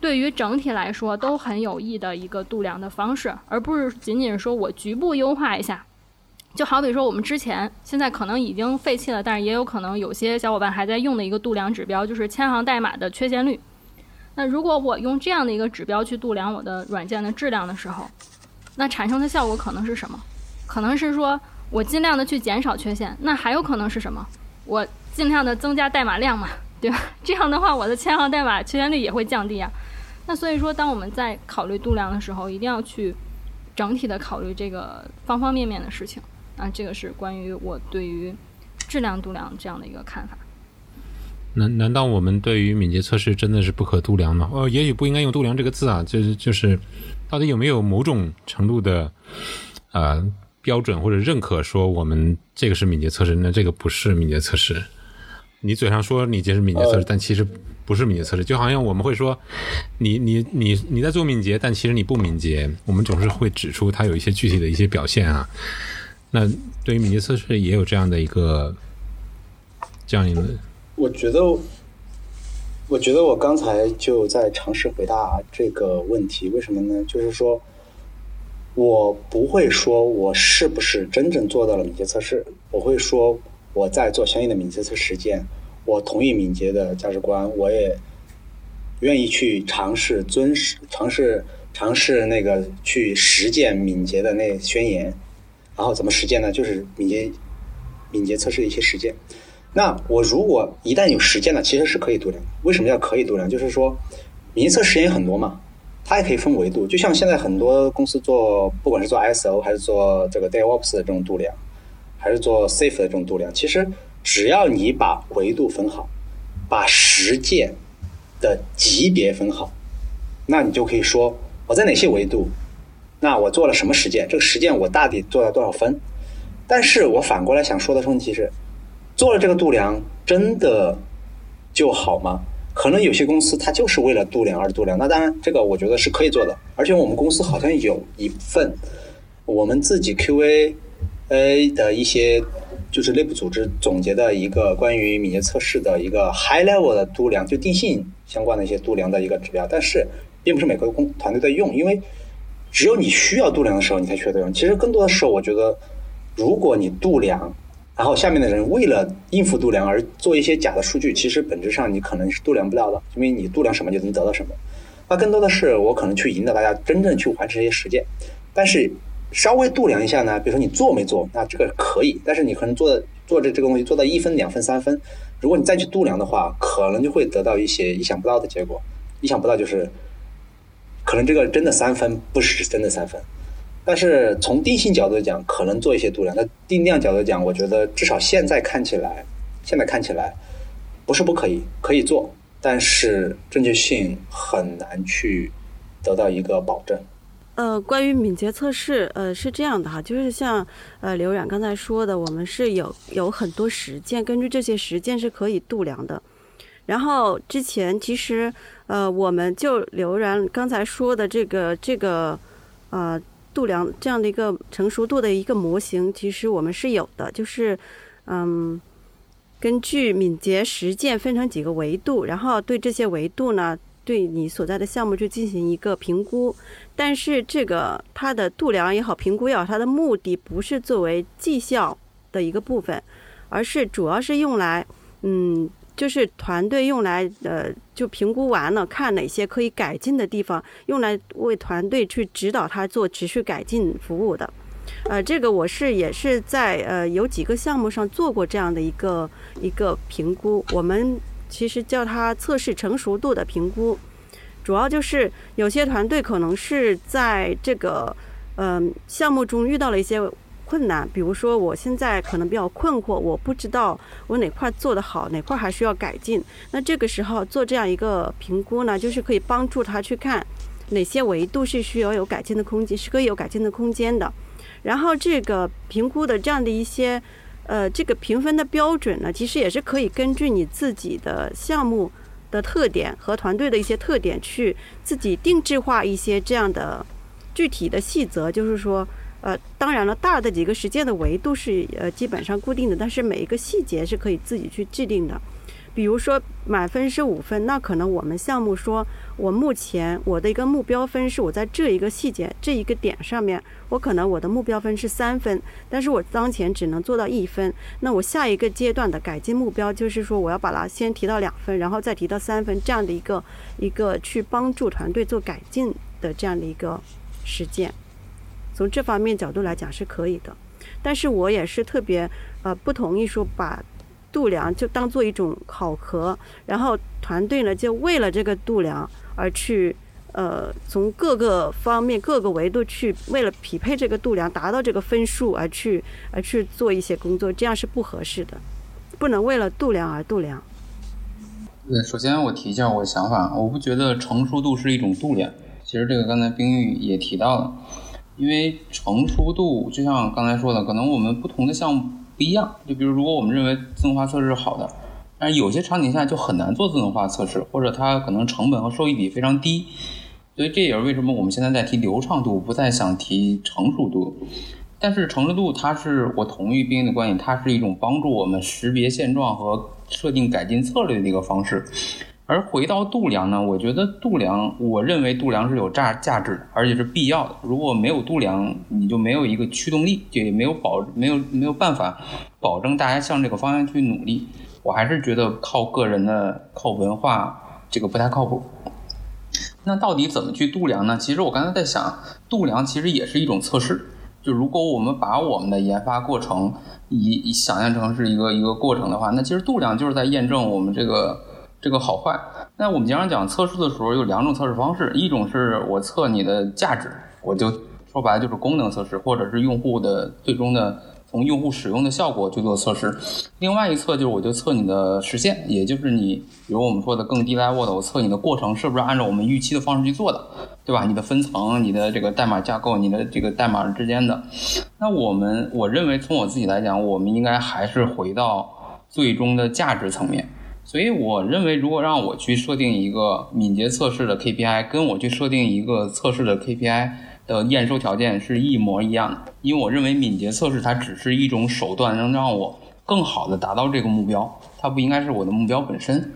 对于整体来说都很有益的一个度量的方式，而不是仅仅说我局部优化一下。就好比说，我们之前现在可能已经废弃了，但是也有可能有些小伙伴还在用的一个度量指标，就是千行代码的缺陷率。那如果我用这样的一个指标去度量我的软件的质量的时候，那产生的效果可能是什么？可能是说我尽量的去减少缺陷，那还有可能是什么？我尽量的增加代码量嘛，对吧？这样的话，我的千行代码缺陷率也会降低啊。那所以说，当我们在考虑度量的时候，一定要去整体的考虑这个方方面面的事情。啊，这个是关于我对于质量度量这样的一个看法。难难道我们对于敏捷测试真的是不可度量吗？呃，也许不应该用“度量”这个字啊，就是就是，到底有没有某种程度的呃标准或者认可，说我们这个是敏捷测试，那这个不是敏捷测试？你嘴上说你这是敏捷测试，但其实不是敏捷测试，就好像我们会说你你你你在做敏捷，但其实你不敏捷，我们总是会指出它有一些具体的一些表现啊。那对于敏捷测试也有这样的一个这样一个，我觉得，我觉得我刚才就在尝试回答这个问题，为什么呢？就是说，我不会说我是不是真正做到了敏捷测试，我会说我在做相应的敏捷测试实践，我同意敏捷的价值观，我也愿意去尝试遵守、尝试、尝试那个去实践敏捷的那宣言。然后怎么实践呢？就是敏捷敏捷测试的一些实践。那我如果一旦有实践了，其实是可以度量。为什么叫可以度量？就是说敏捷测实验很多嘛。它也可以分维度，就像现在很多公司做，不管是做 ISO 还是做这个 DevOps 的这种度量，还是做 Safe 的这种度量，其实只要你把维度分好，把实践的级别分好，那你就可以说我在哪些维度，那我做了什么实践，这个实践我大抵做了多少分。但是我反过来想说的问题是，做了这个度量真的就好吗？可能有些公司它就是为了度量而度量，那当然这个我觉得是可以做的。而且我们公司好像有一份我们自己 QA A 的一些就是内部组织总结的一个关于敏捷测试的一个 high level 的度量，就定性相关的一些度量的一个指标。但是并不是每个公团队在用，因为只有你需要度量的时候，你才需要用。其实更多的时候，我觉得如果你度量。然后下面的人为了应付度量而做一些假的数据，其实本质上你可能是度量不了的，因为你度量什么就能得到什么。那更多的是我可能去引导大家真正去完成一些实践，但是稍微度量一下呢，比如说你做没做，那这个可以，但是你可能做做这这个东西做到一分、两分、三分，如果你再去度量的话，可能就会得到一些意想不到的结果。意想不到就是，可能这个真的三分不是真的三分。但是从定性角度讲，可能做一些度量；那定量角度讲，我觉得至少现在看起来，现在看起来不是不可以，可以做，但是正确性很难去得到一个保证。呃，关于敏捷测试，呃，是这样的哈，就是像呃刘冉刚才说的，我们是有有很多实践，根据这些实践是可以度量的。然后之前其实呃，我们就刘冉刚才说的这个这个呃。度量这样的一个成熟度的一个模型，其实我们是有的，就是，嗯，根据敏捷实践分成几个维度，然后对这些维度呢，对你所在的项目去进行一个评估。但是这个它的度量也好，评估也好，它的目的不是作为绩效的一个部分，而是主要是用来，嗯。就是团队用来呃，就评估完了，看哪些可以改进的地方，用来为团队去指导他做持续改进服务的。呃，这个我是也是在呃有几个项目上做过这样的一个一个评估。我们其实叫它测试成熟度的评估，主要就是有些团队可能是在这个嗯项目中遇到了一些。困难，比如说我现在可能比较困惑，我不知道我哪块做得好，哪块还需要改进。那这个时候做这样一个评估呢，就是可以帮助他去看哪些维度是需要有改进的空间，是可以有改进的空间的。然后这个评估的这样的一些呃这个评分的标准呢，其实也是可以根据你自己的项目的特点和团队的一些特点去自己定制化一些这样的具体的细则，就是说。呃，当然了，大的几个实践的维度是呃基本上固定的，但是每一个细节是可以自己去制定的。比如说满分是五分，那可能我们项目说，我目前我的一个目标分是我在这一个细节这一个点上面，我可能我的目标分是三分，但是我当前只能做到一分。那我下一个阶段的改进目标就是说，我要把它先提到两分，然后再提到三分，这样的一个一个去帮助团队做改进的这样的一个实践。从这方面角度来讲是可以的，但是我也是特别呃不同意说把度量就当做一种考核，然后团队呢就为了这个度量而去呃从各个方面各个维度去为了匹配这个度量达到这个分数而去而去做一些工作，这样是不合适的，不能为了度量而度量。对，首先我提一下我的想法，我不觉得成熟度是一种度量，其实这个刚才冰玉也提到了。因为成熟度，就像刚才说的，可能我们不同的项目不一样。就比如，如果我们认为自动化测试是好的，但是有些场景下就很难做自动化测试，或者它可能成本和收益比非常低。所以这也是为什么我们现在在提流畅度，不再想提成熟度。但是成熟度，它是我同意冰的观点，它是一种帮助我们识别现状和设定改进策略的一个方式。而回到度量呢，我觉得度量，我认为度量是有价价值的，而且是必要的。如果没有度量，你就没有一个驱动力，就也没有保，没有没有办法保证大家向这个方向去努力。我还是觉得靠个人的、靠文化这个不太靠谱。那到底怎么去度量呢？其实我刚才在想，度量其实也是一种测试。就如果我们把我们的研发过程以想象成是一个一个过程的话，那其实度量就是在验证我们这个。这个好坏，那我们经常讲测试的时候有两种测试方式，一种是我测你的价值，我就说白了就是功能测试，或者是用户的最终的从用户使用的效果去做测试。另外一侧就是我就测你的实现，也就是你比如我们说的更低 level 的，我测你的过程是不是按照我们预期的方式去做的，对吧？你的分层、你的这个代码架构、你的这个代码之间的。那我们我认为从我自己来讲，我们应该还是回到最终的价值层面。所以我认为，如果让我去设定一个敏捷测试的 KPI，跟我去设定一个测试的 KPI 的验收条件是一模一样的。因为我认为敏捷测试它只是一种手段，能让我更好的达到这个目标，它不应该是我的目标本身。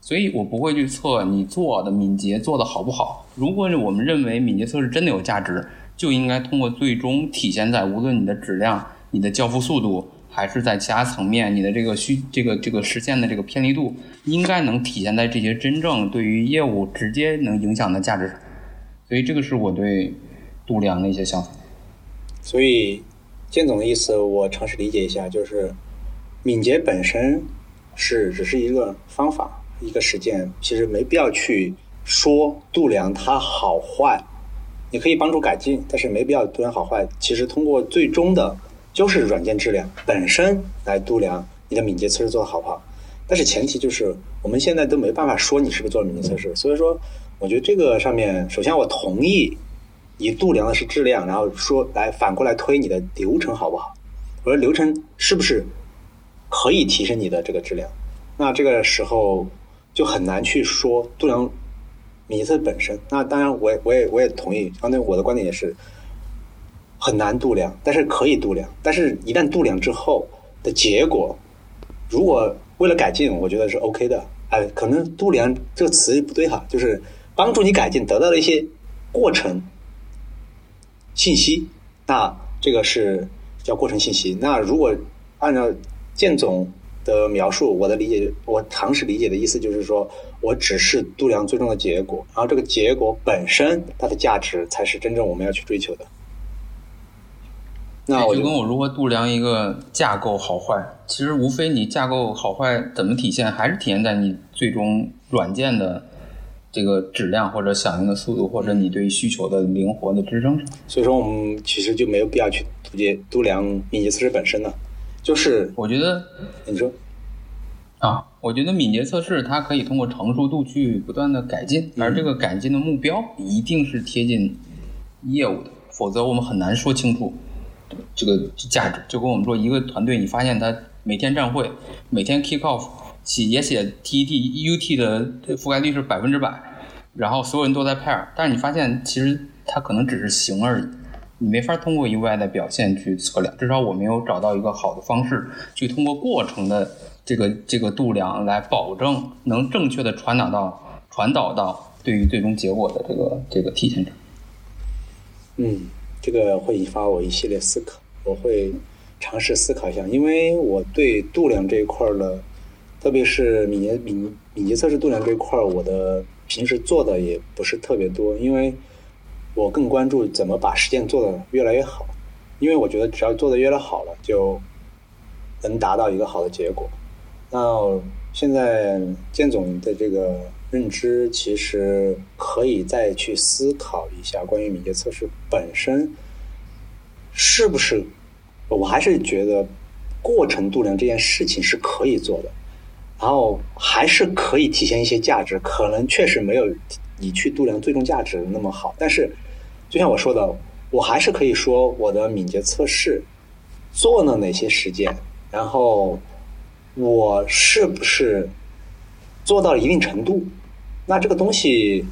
所以我不会去测你做的敏捷做的好不好。如果我们认为敏捷测试真的有价值，就应该通过最终体现在无论你的质量、你的交付速度。还是在其他层面，你的这个需这个这个实现的这个偏离度，应该能体现在这些真正对于业务直接能影响的价值上。所以这个是我对度量的一些想法。所以建总的意思，我尝试理解一下，就是敏捷本身是只是一个方法，一个实践，其实没必要去说度量它好坏。你可以帮助改进，但是没必要度量好坏。其实通过最终的。就是软件质量本身来度量你的敏捷测试做的好不好，但是前提就是我们现在都没办法说你是不是做了敏捷测试，所以说我觉得这个上面，首先我同意你度量的是质量，然后说来反过来推你的流程好不好，我说流程是不是可以提升你的这个质量，那这个时候就很难去说度量敏捷测试本身。那当然，我也我也我也同意，刚才我的观点也是。很难度量，但是可以度量。但是一旦度量之后的结果，如果为了改进，我觉得是 OK 的。哎，可能度量这个词不对哈，就是帮助你改进，得到了一些过程信息。那这个是叫过程信息。那如果按照建总的描述，我的理解，我尝试理解的意思就是说，我只是度量最终的结果，然后这个结果本身它的价值才是真正我们要去追求的。那就跟我如何度量一个架构好坏，其实无非你架构好坏怎么体现，还是体现在你最终软件的这个质量或者响应的速度，或者你对需求的灵活的支撑上。所以说，我们其实就没有必要去度节度量敏捷测试本身了。就是我觉得你说啊，我觉得敏捷测试它可以通过成熟度去不断的改进，而这个改进的目标一定是贴近业务的，否则我们很难说清楚。这个价值就跟我们说，一个团队你发现他每天站会，每天 kick off 写也写 TET UT 的覆盖率是百分之百，然后所有人都在 pair，但是你发现其实他可能只是形而已，你没法通过 UI 的表现去测量，至少我没有找到一个好的方式去通过过程的这个这个度量来保证能正确的传导到传导到对于最终结果的这个这个体现上。嗯。这个会引发我一系列思考，我会尝试思考一下，因为我对度量这一块儿的，特别是敏捷敏敏捷测试度量这一块，我的平时做的也不是特别多，因为我更关注怎么把实践做的越来越好，因为我觉得只要做的越来越好了，就能达到一个好的结果。那现在建总的这个。认知其实可以再去思考一下关于敏捷测试本身是不是，我还是觉得过程度量这件事情是可以做的，然后还是可以体现一些价值，可能确实没有你去度量最终价值那么好，但是就像我说的，我还是可以说我的敏捷测试做了哪些实践，然后我是不是做到了一定程度。那这个东西，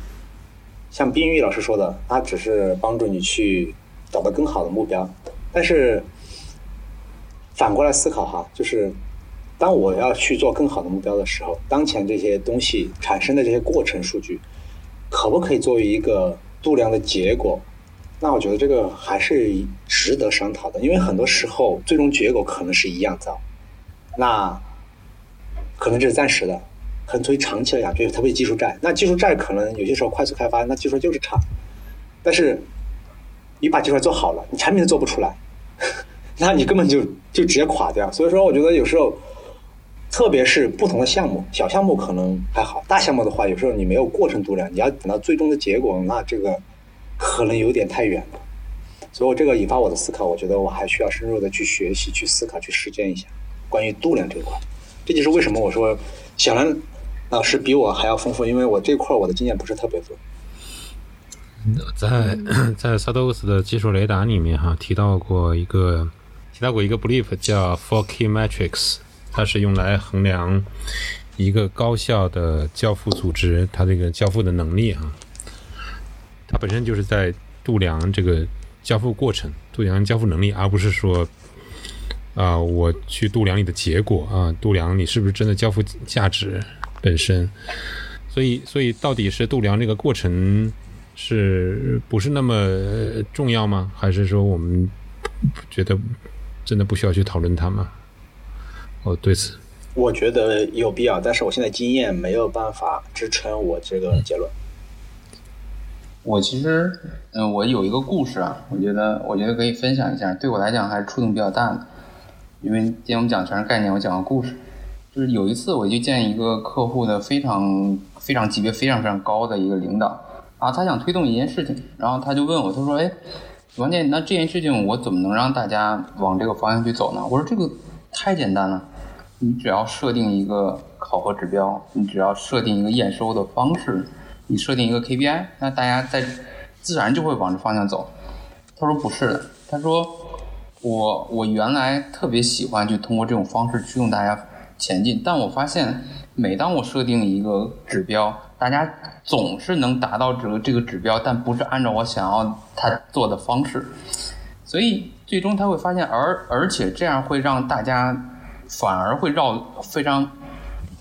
像冰玉老师说的，它只是帮助你去找到更好的目标。但是反过来思考哈，就是当我要去做更好的目标的时候，当前这些东西产生的这些过程数据，可不可以作为一个度量的结果？那我觉得这个还是值得商讨的，因为很多时候最终结果可能是一样糟，那可能这是暂时的，可能作为长期来讲，就是特别技术债。那技术债可能有些时候快速开发，那技术就是差，但是你把技术做好了，你产品做不出来，那你根本就就直接垮掉。所以说，我觉得有时候。特别是不同的项目，小项目可能还好，大项目的话，有时候你没有过程度量，你要等到最终的结果，那这个可能有点太远了。所以我这个引发我的思考，我觉得我还需要深入的去学习、去思考、去实践一下关于度量这一块。这就是为什么我说小兰老师比我还要丰富，因为我这块我的经验不是特别多。在 在 Sados 的技术雷达里面哈提到过一个提到过一个 belief 叫 Four Key Metrics。它是用来衡量一个高效的交付组织它这个交付的能力啊，它本身就是在度量这个交付过程，度量交付能力，而不是说啊我去度量你的结果啊，度量你是不是真的交付价值本身。所以，所以到底是度量这个过程是不是那么重要吗？还是说我们觉得真的不需要去讨论它吗？哦，对此，我觉得有必要，但是我现在经验没有办法支撑我这个结论。我其实，嗯，我有一个故事啊，我觉得，我觉得可以分享一下，对我来讲还是触动比较大的。因为今天我们讲全是概念，我讲个故事，就是有一次我去见一个客户的非常非常级别非常非常高的一个领导啊，他想推动一件事情，然后他就问我，他说：“哎，王健，那这件事情我怎么能让大家往这个方向去走呢？”我说：“这个。”太简单了，你只要设定一个考核指标，你只要设定一个验收的方式，你设定一个 KPI，那大家在自然就会往这方向走。他说不是的，他说我我原来特别喜欢去通过这种方式驱动大家前进，但我发现每当我设定一个指标，大家总是能达到这个这个指标，但不是按照我想要他做的方式，所以。最终他会发现，而而且这样会让大家反而会绕非常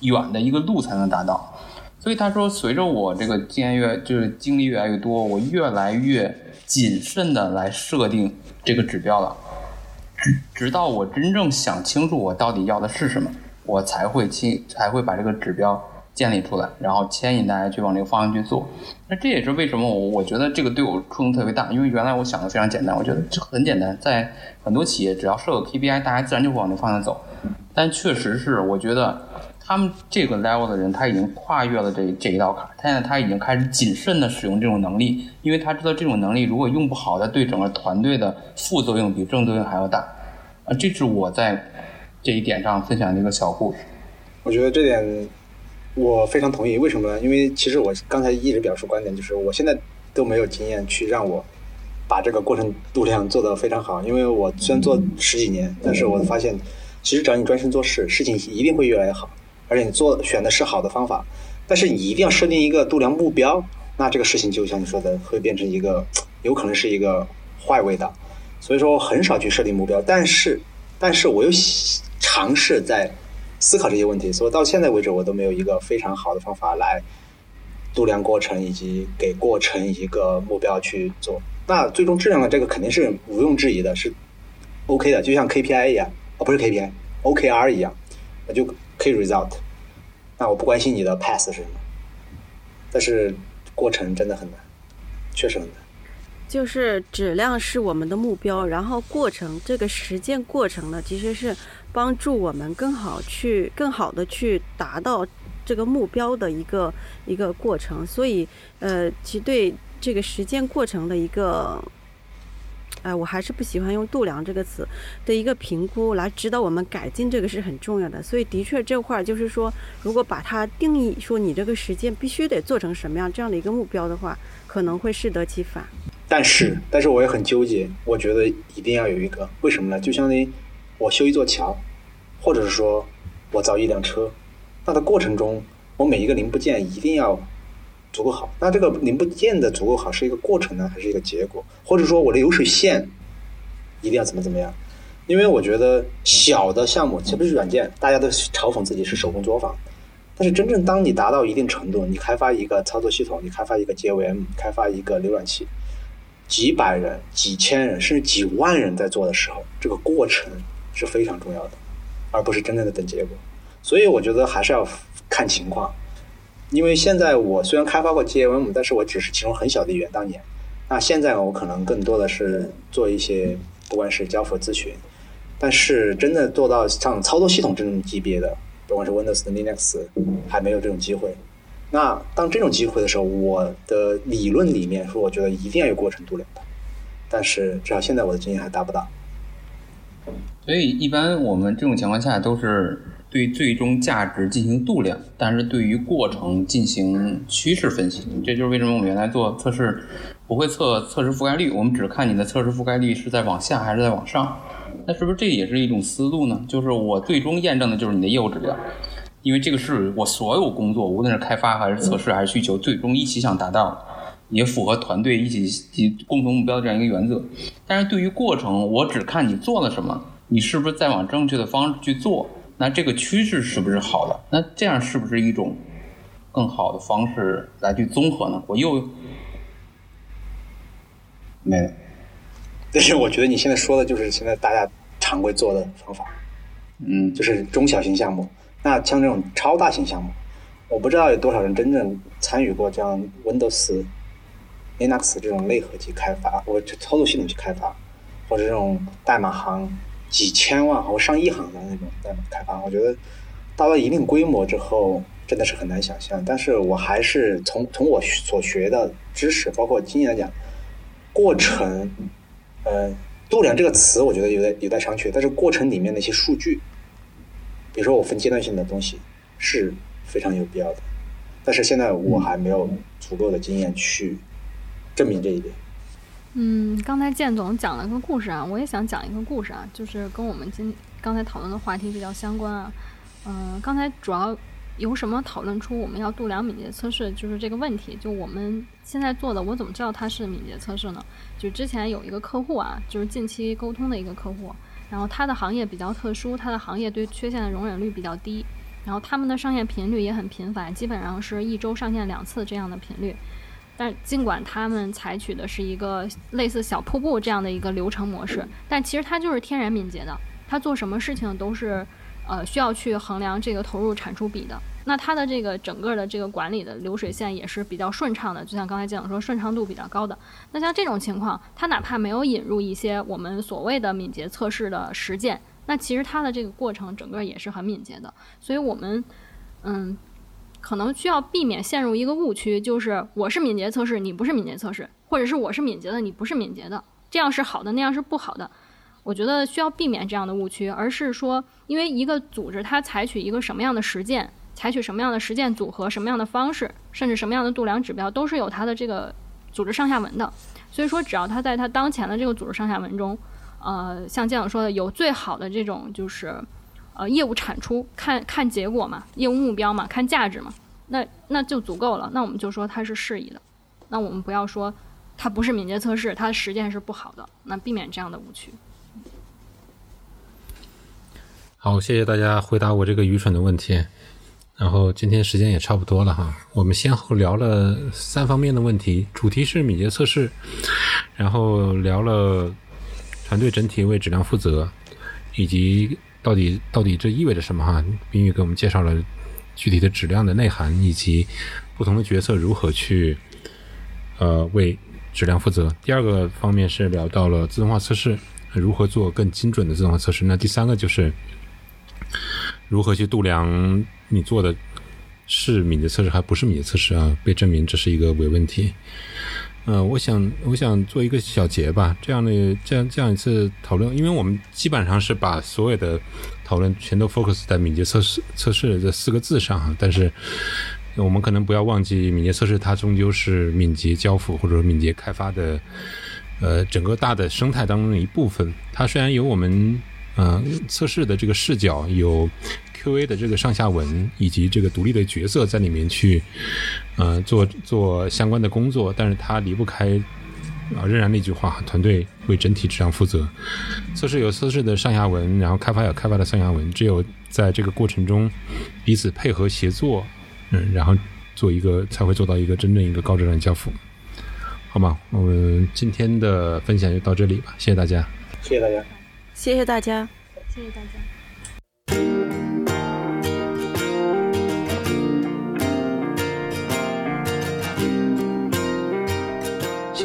远的一个路才能达到。所以他说，随着我这个经验越就是经历越来越多，我越来越谨慎的来设定这个指标了。直直到我真正想清楚我到底要的是什么，我才会清才会把这个指标。建立出来，然后牵引大家去往这个方向去做。那这也是为什么我我觉得这个对我触动特别大，因为原来我想的非常简单，我觉得这很简单，在很多企业只要设个 KPI，大家自然就会往那方向走。但确实是，我觉得他们这个 level 的人他已经跨越了这这一道坎，现在他已经开始谨慎的使用这种能力，因为他知道这种能力如果用不好，他对整个团队的副作用比正作用还要大。啊，这是我在这一点上分享的一个小故事。我觉得这点。我非常同意，为什么呢？因为其实我刚才一直表述观点，就是我现在都没有经验去让我把这个过程度量做得非常好。因为我虽然做十几年，但是我发现，其实只要你专心做事，事情一定会越来越好。而且你做选的是好的方法，但是你一定要设定一个度量目标，那这个事情就像你说的，会变成一个有可能是一个坏味道。所以说，我很少去设定目标，但是，但是我又尝试在。思考这些问题，所以到现在为止，我都没有一个非常好的方法来度量过程，以及给过程一个目标去做。那最终质量的这个肯定是毋庸置疑的，是 OK 的，就像 KPI 一样，哦，不是 KPI，OKR 一样，那就 K result。那我不关心你的 pass 是什么，但是过程真的很难，确实很难。就是质量是我们的目标，然后过程这个实践过程呢，其实是。帮助我们更好去、更好的去达到这个目标的一个一个过程，所以呃，其对这个实践过程的一个，哎，我还是不喜欢用“度量”这个词的一个评估来指导我们改进，这个是很重要的。所以的确这块就是说，如果把它定义说你这个实践必须得做成什么样这样的一个目标的话，可能会适得其反。但是，但是我也很纠结，我觉得一定要有一个，为什么呢？就相当于我修一座桥。或者是说，我造一辆车，那的过程中，我每一个零部件一定要足够好。那这个零部件的足够好是一个过程呢，还是一个结果？或者说我的流水线一定要怎么怎么样？因为我觉得小的项目，特别是软件，大家都嘲讽自己是手工作坊。但是真正当你达到一定程度，你开发一个操作系统，你开发一个 JVM，开发一个浏览器，几百人、几千人甚至几万人在做的时候，这个过程是非常重要的，而不是真正的等结果。所以我觉得还是要看情况。因为现在我虽然开发过 JVM，但是我只是其中很小的一员。当年，那现在我可能更多的是做一些，不管是交付咨询，但是真的做到像操作系统这种级别的。不管是 Windows 的 Linux，还没有这种机会。那当这种机会的时候，我的理论里面说，我觉得一定要有过程度量的。但是至少现在我的经验还达不到。所以一般我们这种情况下都是对最终价值进行度量，但是对于过程进行趋势分析。这就是为什么我们原来做测试不会测测试覆盖率，我们只看你的测试覆盖率是在往下还是在往上。那是不是这也是一种思路呢？就是我最终验证的就是你的业务指标，因为这个是我所有工作，无论是开发还是测试还是需求，最终一起想达到，也符合团队一起共同目标的这样一个原则。但是对于过程，我只看你做了什么，你是不是在往正确的方式去做？那这个趋势是不是好的？那这样是不是一种更好的方式来去综合呢？我又没。但是我觉得你现在说的就是现在大家常规做的方法，嗯，就是中小型项目。那像这种超大型项目，我不知道有多少人真正参与过这样 Windows、Linux 这种类合集开发，或者操作系统去开发，或者这种代码行几千万或上亿行的那种代码开发。我觉得到了一定规模之后，真的是很难想象。但是我还是从从我所学的知识，包括经验来讲，过程。呃，度量这个词，我觉得有待有待商榷。但是过程里面的一些数据，比如说我分阶段性的东西，是非常有必要的。但是现在我还没有足够的经验去证明这一点。嗯刚才建总讲了个故事啊，我也想讲一个故事啊，就是跟我们今刚才讨论的话题比较相关啊。嗯，刚才主要。有什么讨论出我们要度量敏捷测试就是这个问题？就我们现在做的，我怎么知道它是敏捷测试呢？就之前有一个客户啊，就是近期沟通的一个客户，然后他的行业比较特殊，他的行业对缺陷的容忍率比较低，然后他们的上线频率也很频繁，基本上是一周上线两次这样的频率。但尽管他们采取的是一个类似小瀑布这样的一个流程模式，但其实它就是天然敏捷的，他做什么事情都是。呃，需要去衡量这个投入产出比的，那它的这个整个的这个管理的流水线也是比较顺畅的，就像刚才讲说顺畅度比较高的。那像这种情况，它哪怕没有引入一些我们所谓的敏捷测试的实践，那其实它的这个过程整个也是很敏捷的。所以我们，嗯，可能需要避免陷入一个误区，就是我是敏捷测试，你不是敏捷测试，或者是我是敏捷的，你不是敏捷的，这样是好的，那样是不好的。我觉得需要避免这样的误区，而是说，因为一个组织它采取一个什么样的实践，采取什么样的实践组合，什么样的方式，甚至什么样的度量指标，都是有它的这个组织上下文的。所以说，只要它在它当前的这个组织上下文中，呃，像这样说的，有最好的这种就是，呃，业务产出，看看结果嘛，业务目标嘛，看价值嘛，那那就足够了。那我们就说它是适宜的。那我们不要说它不是敏捷测试，它的实践是不好的。那避免这样的误区。好，谢谢大家回答我这个愚蠢的问题。然后今天时间也差不多了哈，我们先后聊了三方面的问题，主题是敏捷测试，然后聊了团队整体为质量负责，以及到底到底这意味着什么哈。冰玉给我们介绍了具体的质量的内涵，以及不同的角色如何去呃为质量负责。第二个方面是聊到了自动化测试如何做更精准的自动化测试。那第三个就是。如何去度量你做的是敏捷测试还不是敏捷测试啊？被证明这是一个伪问题。呃，我想我想做一个小结吧，这样的这样这样一次讨论，因为我们基本上是把所有的讨论全都 focus 在敏捷测试测试这四个字上哈，但是我们可能不要忘记，敏捷测试它终究是敏捷交付或者说敏捷开发的呃整个大的生态当中的一部分。它虽然有我们。嗯，测试的这个视角有 QA 的这个上下文，以及这个独立的角色在里面去，呃，做做相关的工作，但是它离不开啊，仍然那句话，团队为整体质量负责。测试有测试的上下文，然后开发有开发的上下文。只有在这个过程中彼此配合协作，嗯，然后做一个才会做到一个真正一个高质量交付。好吗？我们今天的分享就到这里吧，谢谢大家。谢谢大家。谢谢大家。谢谢大家。